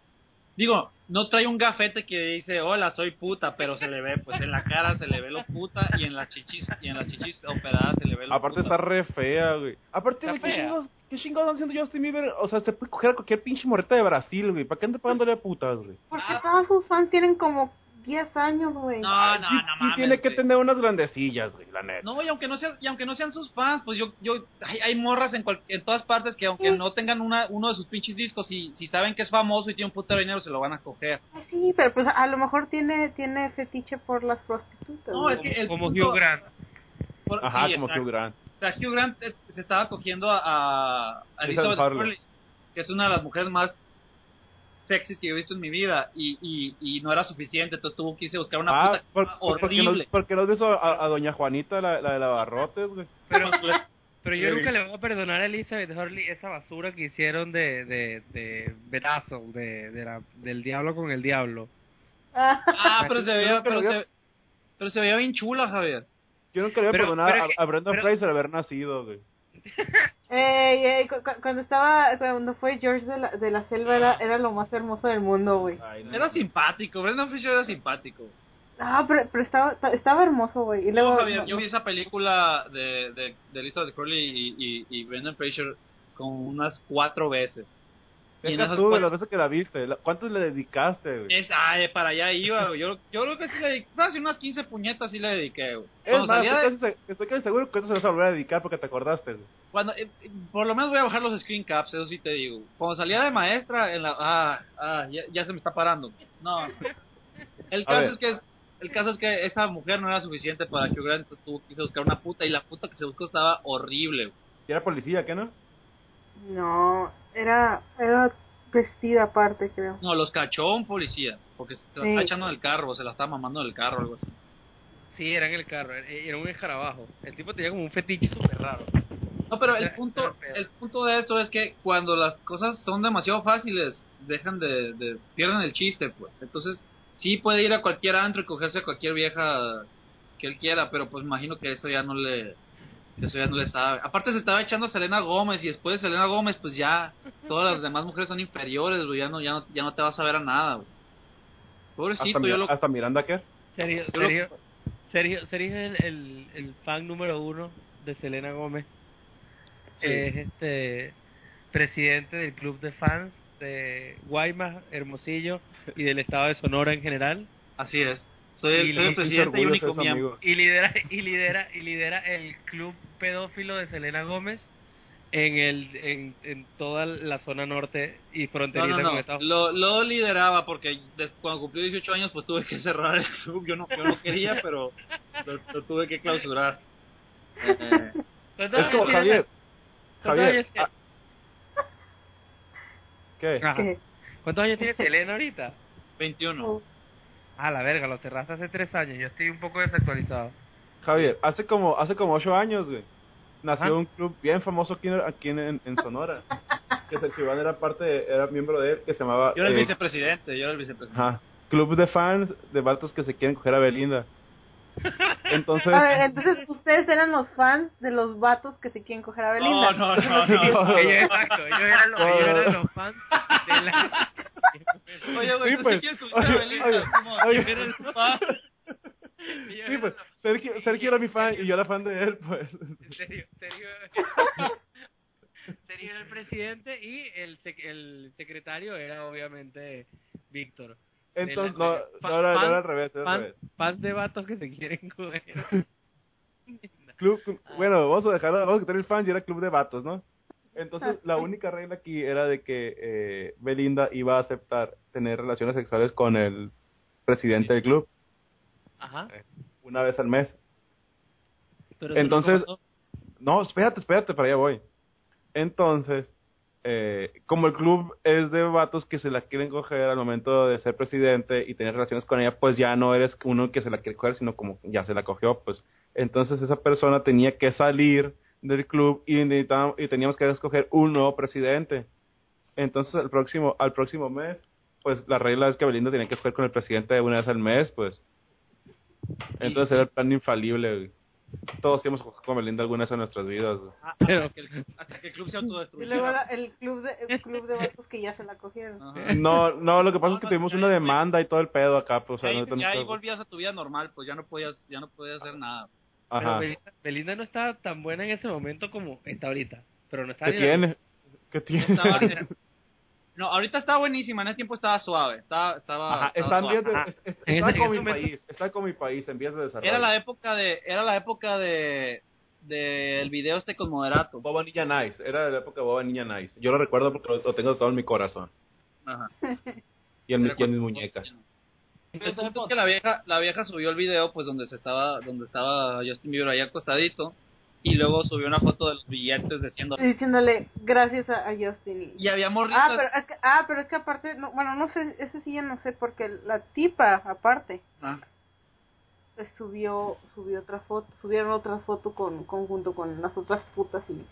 digo, no trae un gafete que dice hola soy puta, pero se le ve, pues en la cara se le ve lo puta y en las chichis, y en las chichis operadas se le ve lo Aparte puta. está re fea, güey. Aparte, güey, ¿qué fea. chingados, ¿qué chingados están haciendo Justin Bieber? O sea, se puede coger a cualquier pinche moreta de Brasil, güey. ¿Para qué anda pagándole a putas, güey? Porque Ah. todos sus fans tienen como 10 años, güey. No, no, Sí- no sí mames. tiene que güey. tener unas grandecillas, güey, la neta. No, y aunque no sean, y aunque no sean sus fans, pues yo, yo, hay, hay morras en, cual- en todas partes que aunque no tengan una, uno de sus pinches discos, si, si saben que es famoso y tiene un puto dinero, se lo van a coger. Sí, pero pues a lo mejor tiene tiene fetiche por las prostitutas. No, güey. es que el Como punto- Hugh Grant. por- Ajá, sí, como exacto. Hugh Grant. O sea, Hugh Grant eh, se estaba cogiendo a, a, a Elizabeth. Hurley, que es una de las mujeres más sexys que yo he visto en mi vida, y, y, y no era suficiente, entonces tuvo que irse a buscar una ah, puta por, por- no, horrible. porque no has visto a, a doña Juanita, la, la de la Barrotes, güey. Pero, pero yo Sí. nunca le voy a perdonar a Elizabeth Hurley esa basura que hicieron de, de, de Betazo, de, de la, del diablo con el diablo. Ah, pero se veía, pero se, pero se veía bien chula, Javier. Yo nunca le voy a perdonar pero a, a Brenda pero- Fraser haber nacido, güey. Ey, ey, cu- cu- cuando estaba, cuando fue George de la, de la selva era, era lo más hermoso del mundo, güey. No, Era simpático, Brendan Fisher era simpático. Ah, pero, pero estaba, estaba hermoso, güey. Y No, luego, Javier, no, yo vi esa película de, de, de Elizabeth Hurley y, y, y Brendan Fraser como unas cuatro veces. Y en tú, cuatro- las veces que la viste. ¿Cuántos le dedicaste, güey? Es, ay, para allá iba, güey. Yo, yo creo que sí le dediqué, hace unas 15 puñetas sí le dediqué, güey. Es más, salía estoy, de- casi, estoy casi seguro que esto se vas a volver a dedicar porque te acordaste, güey. cuando, eh, por lo menos voy a bajar los screen caps, eso sí te digo. Cuando salía de maestra, en la, ah, ah, ya, ya se me está parando. No. El caso es que, el caso es que esa mujer no era suficiente para Hugh Grant, entonces tuvo que buscar una puta y la puta que se buscó estaba horrible, güey. Y era policía, ¿qué no? No, era, era vestida aparte, creo. No, los cachó un policía, porque se la Sí. estaba echando del carro, o se la estaba mamando del carro o algo así. Sí, era en el carro, era era un escarabajo. El tipo tenía como un fetiche súper raro. No, pero el punto, el punto de esto es que cuando las cosas son demasiado fáciles, dejan de, de pierden el chiste, pues. Entonces, sí puede ir a cualquier antro y cogerse a cualquier vieja que él quiera, pero pues imagino que eso ya no le eso ya no le sabe. Aparte se estaba echando a Selena Gómez y después de Selena Gómez pues ya todas las demás mujeres son inferiores, güey, ya no ya no ya no te vas a ver a nada, güey. Pobrecito, hasta, yo lo hasta Miranda qué? Sergio, Yo lo- Sergio, Sergio, Sergio es el, el, el fan número uno de Selena Gómez. Sí. Es este presidente del club de fans de Guaymas, Hermosillo y del estado de Sonora en general. así es. Soy el, soy el presidente y único miembro. Y lidera, y lidera, y lidera el club pedófilo de Selena Gómez en el en, en toda la zona norte y No, fronteriza no, con no. Estados Lo, lo lideraba porque des- cuando cumplió 18 años pues tuve que cerrar el club. Yo no, yo no quería, pero lo, lo tuve que clausurar. Eh, ¿Cuántos Es años como Javier. cuántos Javier. años tiene- ah, ¿Qué? ¿Cuántos años tiene Selena ahorita? 21. Ah, la verga, lo cerraste hace tres años. Yo estoy un poco desactualizado. Javier, hace como hace como ocho años, güey. Nació Ajá. un club bien famoso aquí, en- aquí en, en Sonora. que Sergio Iván era parte, de- era miembro de él, que se llamaba Yo era el eh, vicepresidente, yo era el vicepresidente. ajá, Club de Fans de vatos que se quieren coger a Belinda. Entonces, A ver, entonces ustedes eran los fans de los vatos que se quieren coger a Belinda. No, no, no, no. No. ellos, exacto, ellos eran los, ellos eran los fans de la... Oye, güey, Sí, ¿tú pues. quieres Oye, sí, pues, Sergio, Sergio era mi fan y yo era fan de él, pues. Sergio, Sergio, Sergio era el presidente y el, sec- el secretario era obviamente Víctor. Entonces, no, la- no, era, no fan- era al revés, era al Fans, revés. fans de vatos que se quieren coger. Club, club- bueno, vamos a dejarlo, vamos a quitar el fan y era club de vatos, ¿no? Entonces, la única regla aquí era de que eh, Belinda iba a aceptar tener relaciones sexuales con el presidente del club Ajá. una vez al mes. Pero Entonces-. No, espérate, espérate, para allá voy. Entonces, eh, como el club es de vatos que se la quieren coger al momento de ser presidente y tener relaciones con ella, pues ya no eres uno que se la quiere coger, sino como ya se la cogió, pues. Entonces esa persona tenía que salir del club y, necesitábamos- y teníamos que escoger un nuevo presidente. Entonces al próximo, al próximo mes, pues la regla es que Belinda tenía que escoger con el presidente una vez al mes, pues. Entonces era el plan infalible, güey. Todos hemos cogido con Belinda alguna vez en nuestras vidas. güey. Ah, Hasta que el- hasta que el club se Y luego el club de, el club de vatos que ya se la cogieron. Ajá. No, no, lo que pasa es que No, tuvimos una demanda y todo el pedo acá, pues, o sea, Ya ahí, no- no- ya ahí volvías a tu vida normal, pues ya no podías, ya no podías hacer nada. Pero Ajá. Belinda, Belinda no estaba tan buena en ese momento como está ahorita. Pero no está ¿Qué tiene? ¿Qué tiene? Estaba- no, ahorita estaba buenísima, en ese tiempo estaba suave, estaba, estaba, Ajá, estaba está suave. de, es- es- está en mi momento- país, está como mi país, en vías de desarrollo. Era la época de, era la época de, de el video este con moderato. Boba Niña Nice, era la época de Boba Niña Nice. Yo lo recuerdo porque lo, lo tengo todo en mi corazón Ajá. y en, mi- y en mis cuando- muñecas. El punto es que la vieja, la vieja subió el video pues donde se estaba, donde estaba Justin Bieber ahí acostadito y luego subió una foto de los billetes diciendo diciéndole gracias a, a Justin. Y, había morritas. ah, pero es que, ah, pero es que aparte, no, bueno, no sé, ese sí ya no sé, porque la tipa, aparte, Ah, pues, subió subió otra foto, subieron otra foto con, con junto con las otras putas y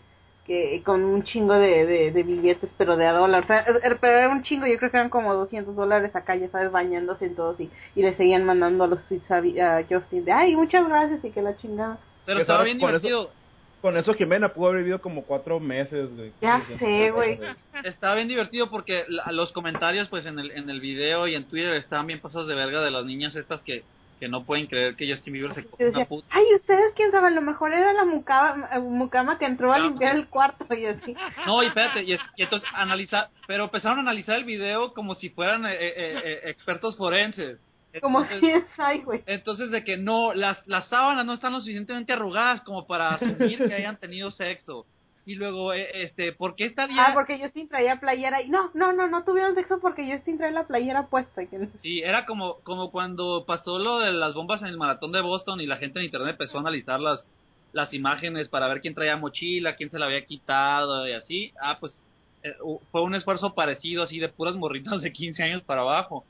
que con un chingo de, de, de billetes, pero de a dólar. O sea, er- er- pero era un chingo, yo creo que eran como 200 dólares acá, ya sabes, bañándose en todos y, y le seguían mandando a los tweets a, a Justin de, ay, muchas gracias y que la chingada. pero estaba bien eso- divertido. Con eso Jimena pudo haber vivido como cuatro meses, güey. Ya sé, güey. Estaba bien divertido porque la- los comentarios pues en el, en el video y en Twitter estaban bien pasados de verga de las niñas estas que, que no pueden creer que Justin Bieber se decía, una puta. ay, ustedes quién sabe, a lo mejor era la mucama, eh, mucama que entró a limpiar el cuarto y así. No, y espérate, y, es- y entonces analizar, pero empezaron a analizar el video como si fueran eh, eh, eh, expertos forenses. Como Entonces- si es, ay, güey. Entonces de que no, las, las sábanas no están lo suficientemente arrugadas como para asumir que hayan tenido sexo. Y luego, eh, este, ¿por qué estaría...? Ah, porque Justin traía playera y no, no, no, no tuvieron sexo porque Justin trae la playera puesta. y que no- Sí, era como, como cuando pasó lo de las bombas en el maratón de Boston y la gente en internet empezó a analizar las, las imágenes para ver quién traía mochila, quién se la había quitado y así. Ah, pues eh, fue un esfuerzo parecido así de puras morritas de 15 años para abajo.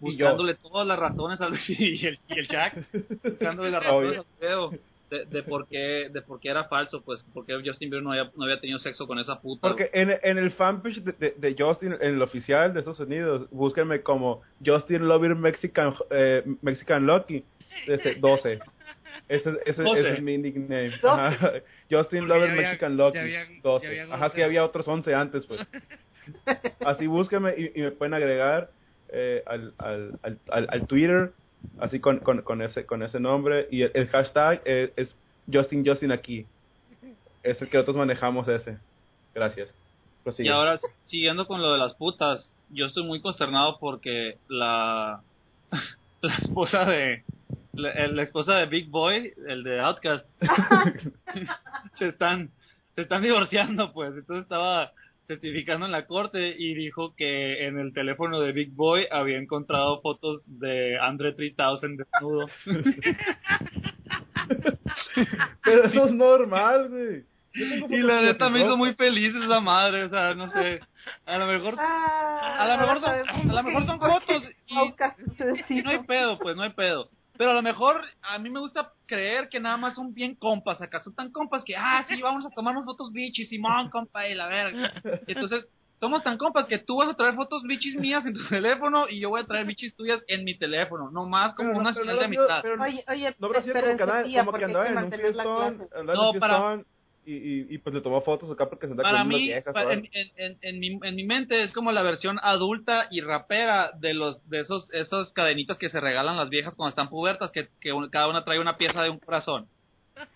Yo. Buscándole todas las razones al y el, y el Jack, buscándole las razones al video. De, de por qué de por qué era falso, pues porque Justin Bieber no había, no había tenido sexo con esa puta. Porque en, en el fanpage de, de, de Justin, en el oficial de Estados Unidos, búsquenme como Justin Lover Mexican, eh, Mexican Lucky, este, 12. Ese, ese, 12. ese es mi nickname. Ajá. Justin Porque Lover había- Mexican Lucky, ya habían- 12. ya habían Ajá, 11. que había otros 11 antes, pues. Así búsquenme y, y me pueden agregar eh, al, al, al, al, al Twitter, así con, con, con, ese, con ese nombre. Y el, el hashtag es, es Justin Justin aquí. Es el que nosotros manejamos ese. Gracias. Prosigue. Y ahora, siguiendo con lo de las putas, yo estoy muy consternado porque la, la esposa de, la, la esposa de Big Boy, el de Outcast, se están, se están divorciando, pues. Entonces estaba testificando en la corte y dijo que en el teléfono de Big Boy había encontrado fotos de Andre 3000 desnudo. Pero eso es normal, güey. Y la neta me hizo muy feliz esa madre, o sea, no sé. A lo mejor Ah, A lo mejor son- a lo mejor son fotos y- no hay pedo, pues no hay pedo. Pero a lo mejor a mí me gusta creer que nada más son bien compas, acá son tan compas que, ah, sí, vamos a tomarnos fotos bichis, Simón, compa, y la verga. Y entonces, somos tan compas que tú vas a traer fotos bichis mías en tu teléfono y yo voy a traer bichis tuyas en mi teléfono, nomás como Pero una pero señal no de amistad. pero Oye, oye, no habrá sido pero como en que en un fiestón, No, para- y, y, y pues le tomó fotos acá porque se andaba Para con unas mí, viejas, pa- ¿no? en, en, en, en mi, en mi mente es como la versión adulta y rapera de los de esos esas cadenitas que se regalan las viejas cuando están pubertas, que, que un- cada una trae una pieza de un corazón.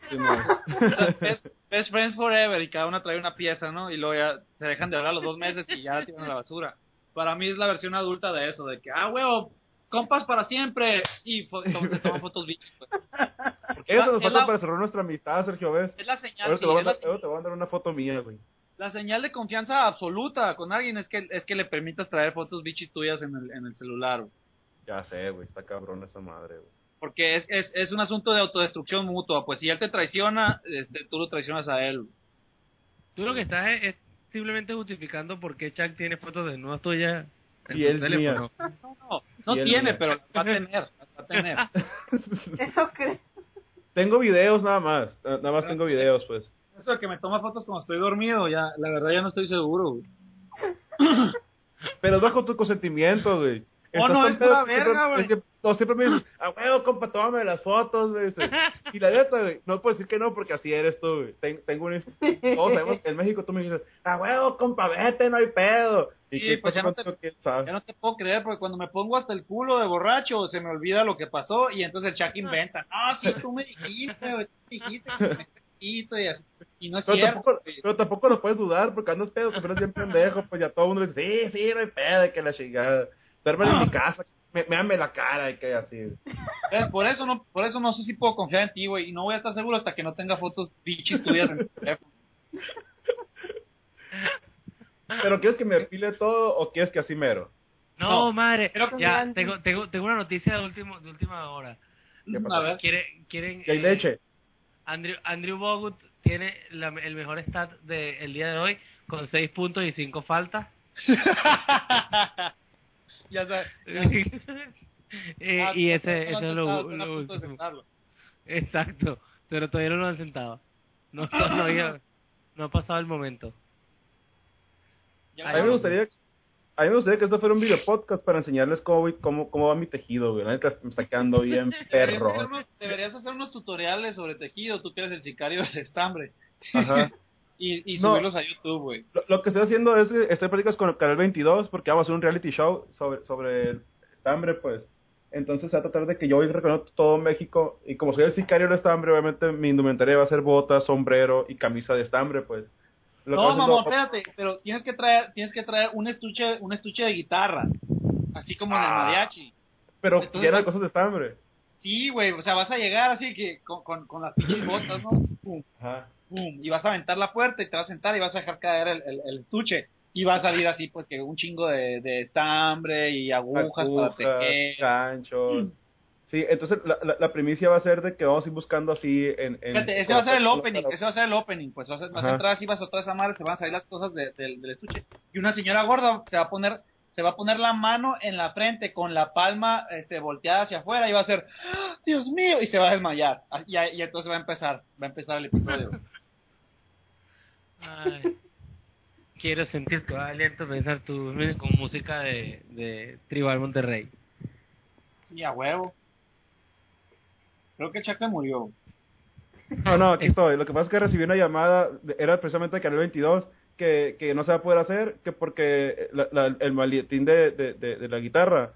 Sí, no. O sea, best, best friends forever y cada una trae una pieza, ¿no? Y luego ya se dejan de hablar los dos meses y ya la tiran a la basura. Para mí es la versión adulta de eso, de que, ah, huevo, compas para siempre y se toman fotos bichos. Eso va- nos falta la, para cerrar nuestra amistad, Sergio, ¿ves? es la señal, Ahora sí, te, voy a mandar, ahora te voy a mandar una foto mía, güey. la señal de confianza absoluta con alguien es que es que le permitas traer fotos bichis tuyas en el, en el celular, güey. Ya sé, güey, está cabrón esa madre, güey. Porque es, es, es un asunto de autodestrucción mutua, pues si él te traiciona, este, tú lo traicionas a él. Tú lo que estás es, es simplemente justificando por qué Chuck tiene fotos de nuevas tuyas Y su él teléfono. No, no, no tiene, pero las va a tener, las va a tener. Eso tengo videos nada más, na- nada más tengo videos, pues. Eso de que me toma fotos cuando estoy dormido, ya, la verdad ya no estoy seguro, güey. Pero es bajo tu consentimiento, güey. Oh, no, es siempre- verga, güey. todos siempre me dicen, a huevo, compa, tómame las fotos, güey. Y la neta, güey, no puedo decir que no porque así eres tú, güey. Ten- tengo un... Todos sabemos que en México tú me dices, a huevo, compa, vete, no hay pedo. ¿Y Sí, pues ya no te-. Ya no te puedo creer porque cuando me pongo hasta el culo de borracho se me olvida lo que pasó y entonces el Chuck inventa. No, sí, tú me dijiste, güey, tú me dijiste que me dijiste y, así. y no es Pero cierto. tampoco, güey. pero tampoco lo puedes dudar porque andas pedo, porque eres bien pendejo, pues ya todo el mundo dice, sí, sí, no hay pedo, que la chingada. Duerme en mi casa, me, me la cara y que así. Por eso no, por eso no sé si puedo confiar en ti, güey, y no voy a estar seguro hasta que no tenga fotos bichis tuyas en tu teléfono. ¿Pero quieres que me pile todo o quieres que así mero? No, No, madre, que ya, tengo, tengo, tengo una noticia de, último, de última hora. ¿Qué pasó? A ver. Quiere, quieren, ¿Y hay eh, leche? Andrew, Andrew Bogut tiene la- el mejor stat del día de hoy con 6 puntos y 5 faltas. ya sabes. Eh, Ah, y ese, no, ese es lo, lo último. sentarlo. Exacto, pero todavía no lo han sentado. No, no, no ha pasado el momento. Ya A mí me gustaría, a mí me gustaría que esto fuera un video podcast para enseñarles cómo, cómo, cómo va mi tejido, güey. La me está quedando bien Deberías hacer, perro. unos, deberías hacer unos tutoriales sobre tejido, tú que eres el sicario del estambre, Ajá. Y, y No. subirlos a YouTube, güey. Lo, lo que estoy haciendo es que estoy prácticas con el canal 22 porque vamos a hacer un reality show sobre, sobre el estambre, pues. Entonces se va a tratar de que yo voy recorriendo todo México y como soy el sicario del estambre, obviamente mi indumentaria va a ser botas, sombrero y camisa de estambre, pues. Lo No, haciendo- espérate, pero tienes que traer, tienes que traer un estuche, un estuche de guitarra, así como en el Ah. mariachi. Pero entonces- llena de cosas de estambre. Sí, güey, o sea, vas a llegar así que con, con, con las pinches botas, ¿no? Ajá. Y vas a aventar la puerta y te vas a sentar y vas a dejar caer el, el, el estuche. Y va a salir así, pues, que un chingo de, de estambre y agujas, para tejer. ganchos. Sí, entonces la, la, la primicia va a ser de que vamos a ir buscando así en... en Fíjate, ese va a ser el opening, ese va a ser el opening, pues vas a, vas a Ajá. entrar así, vas a toda esa madre, se van a salir las cosas de- del- del estuche. Y una señora gorda se va a poner se va a poner la mano en la frente con la palma este, volteada hacia afuera y va a hacer, ¡Ah, Dios mío, y se va a desmayar. Ah, Y, y entonces va a empezar, va a empezar el episodio. Ay. Quiero sentir tu aliento, pensar tu con música de, de Tribal Monterrey. Sí, a huevo. Creo que se murió. No, no, aquí estoy. Lo que pasa es que recibí una llamada, de- era precisamente de Canal 22, que, que no se va a poder hacer, que porque la- la- el maletín de, de, de, de la guitarra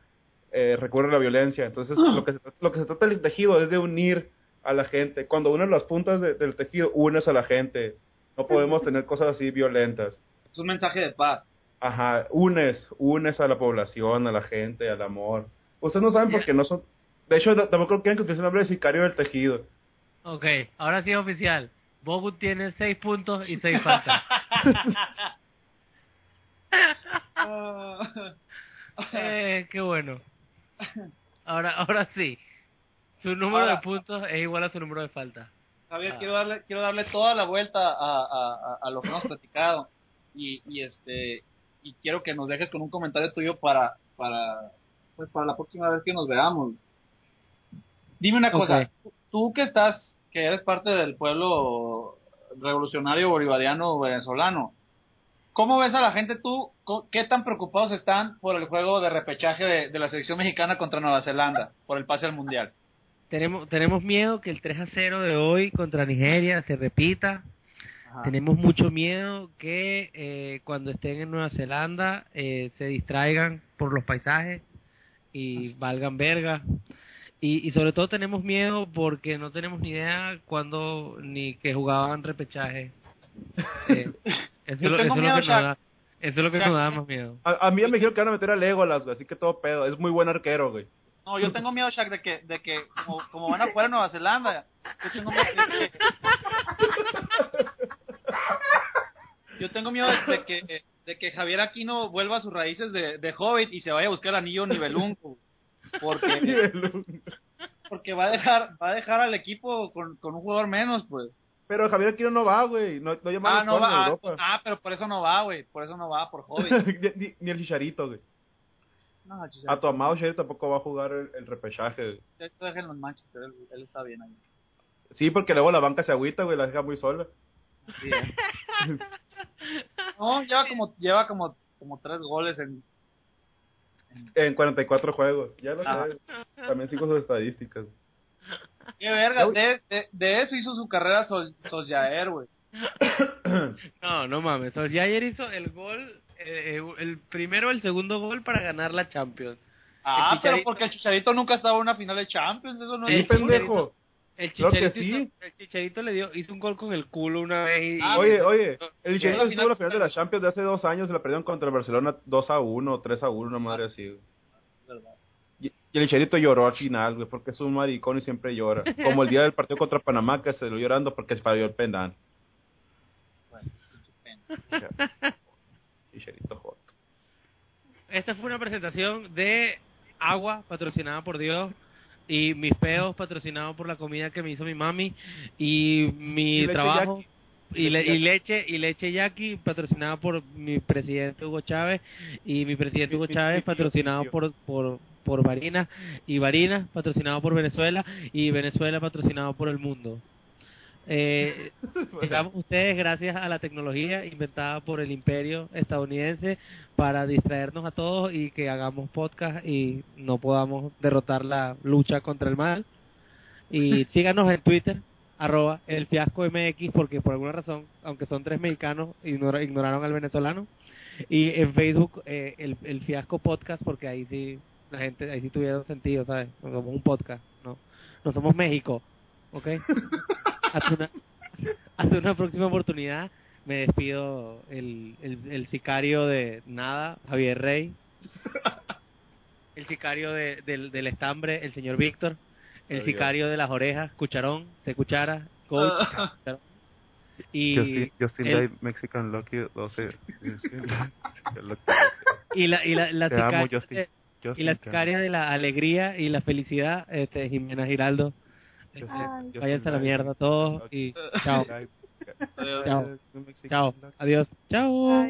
eh, recurre a la violencia. Entonces, lo que, se, lo que se trata del tejido es de unir a la gente. Cuando unes las puntas de- del tejido, unes a la gente. No podemos tener cosas así violentas. Es un mensaje de paz. Ajá, unes, unes a la población, a la gente, al amor. Ustedes no saben porque no son... De hecho, tampoco quieren que utilice el nombre de sicario del tejido. Ok, ahora sí es oficial. Bogu tiene 6 puntos y 6 faltas. eh, qué bueno. Ahora, ahora sí. Su número Ahora- de puntos es igual a su número de faltas. Javier, Ah. quiero darle quiero darle toda la vuelta a, a, a- lo que hemos platicado y, y este y quiero que nos dejes con un comentario tuyo para para pues para la próxima vez que nos veamos. Dime una cosa, Ok. tú- tú que estás que eres parte del pueblo revolucionario bolivariano venezolano, ¿cómo ves a la gente tú? ¿Qué tan preocupados están por el juego de repechaje de, de la selección mexicana contra Nueva Zelanda por el pase al mundial? Tenemos, tenemos miedo que el 3 a 0 de hoy contra Nigeria se repita. Ajá. Tenemos mucho miedo que eh, cuando estén en Nueva Zelanda eh, se distraigan por los paisajes y valgan verga. Y, y sobre todo tenemos miedo porque no tenemos ni idea cuándo ni que jugaban repechaje. Eh, eso, Yo es lo, tengo eso es lo miedo, que nos da, eso es lo que Shaq. nos da más miedo. A, a mí ya me dijeron que van a meter a Legolas, güey, así que todo pedo. Es muy buen arquero, güey. No, yo tengo miedo, Shaq, de que, de que como, como van a jugar en Nueva Zelanda, yo tengo miedo de que... Yo tengo miedo de que, de que Javier Aquino vuelva a sus raíces de, de Hobbit y se vaya a buscar anillo nivelunco. Porque, porque va a dejar va a dejar al equipo con, con un jugador menos, pues. Pero Javier Aquino no va, güey. No, no llama Ah, a no va, ah, Europa. ah, pero por eso no va, güey. Por eso no va, por Hobbit. ni, ni- ni el Chicharito, güey. No, A tu amado Chicharito tampoco va a jugar el, el repechaje. déjenlo en Manchester, él, él está bien ahí. Sí, porque luego la banca se agüita, güey, la deja muy sola. Sí, eh. No, lleva como, lleva como, como tres goles en, En 44 juegos. Ya lo Ah. sé. También sigo sus estadísticas. Qué verga, de, de, de eso hizo su carrera Sol, Soljaer, güey. No, no mames. ayer hizo el gol, eh, eh, el primero, el segundo gol para ganar la Champions. Ah, pero porque el Chicharito nunca estaba en una final de Champions, eso no Sí, es... Pendejo. El chicharito, sí. hizo, el chicharito le dio, hizo un gol con el culo una vez y, Ah, Oye, oye, el Chicharito estuvo en la final- de la Champions de hace dos años y la perdieron contra el Barcelona 2 a 1 o 3 a 1, una madre así. Verdad. Y, y el Chicharito lloró al final, güey, porque es un maricón y siempre llora. Como el día del partido contra Panamá, que se lo llorando porque se falló el penal. Bueno, esta fue una presentación de agua patrocinada por Dios y mis peos patrocinados por la comida que me hizo mi mami y mi Y trabajo y, le- y leche y leche yaqui patrocinada por mi presidente Hugo Chávez y mi presidente Hugo Chávez patrocinado por por por Varinas y Varinas patrocinado por Venezuela y Venezuela patrocinado por el mundo. Eh, ustedes gracias a la tecnología inventada por el imperio estadounidense para distraernos a todos y que hagamos podcast y no podamos derrotar la lucha contra el mal. Y síganos en Twitter, arroba el fiasco MX, porque por alguna razón, aunque son tres mexicanos, ignora- ignoraron al venezolano. Y en Facebook, eh, el, el fiasco podcast, porque ahí sí, la gente, ahí sí tuvieron sentido, ¿sabes? No somos un podcast, no, no somos México, ¿ok? hasta una, hasta una próxima oportunidad. Me despido el, el, el sicario de nada, Javier Rey. El sicario de, del, del estambre, el señor Víctor. El sicario de las orejas, Cucharón, se cuchara, coach. Cucharón. Y, Justin, Justin el- Mexican Lucky 12. y la, y la, la Te amo, sicaria Justin. de- Justin, y la sicaria de la alegría y la felicidad, este, Jimena Giraldo. Ay. Justin Váyanse a la mierda todos y chao, chao, adiós, chao.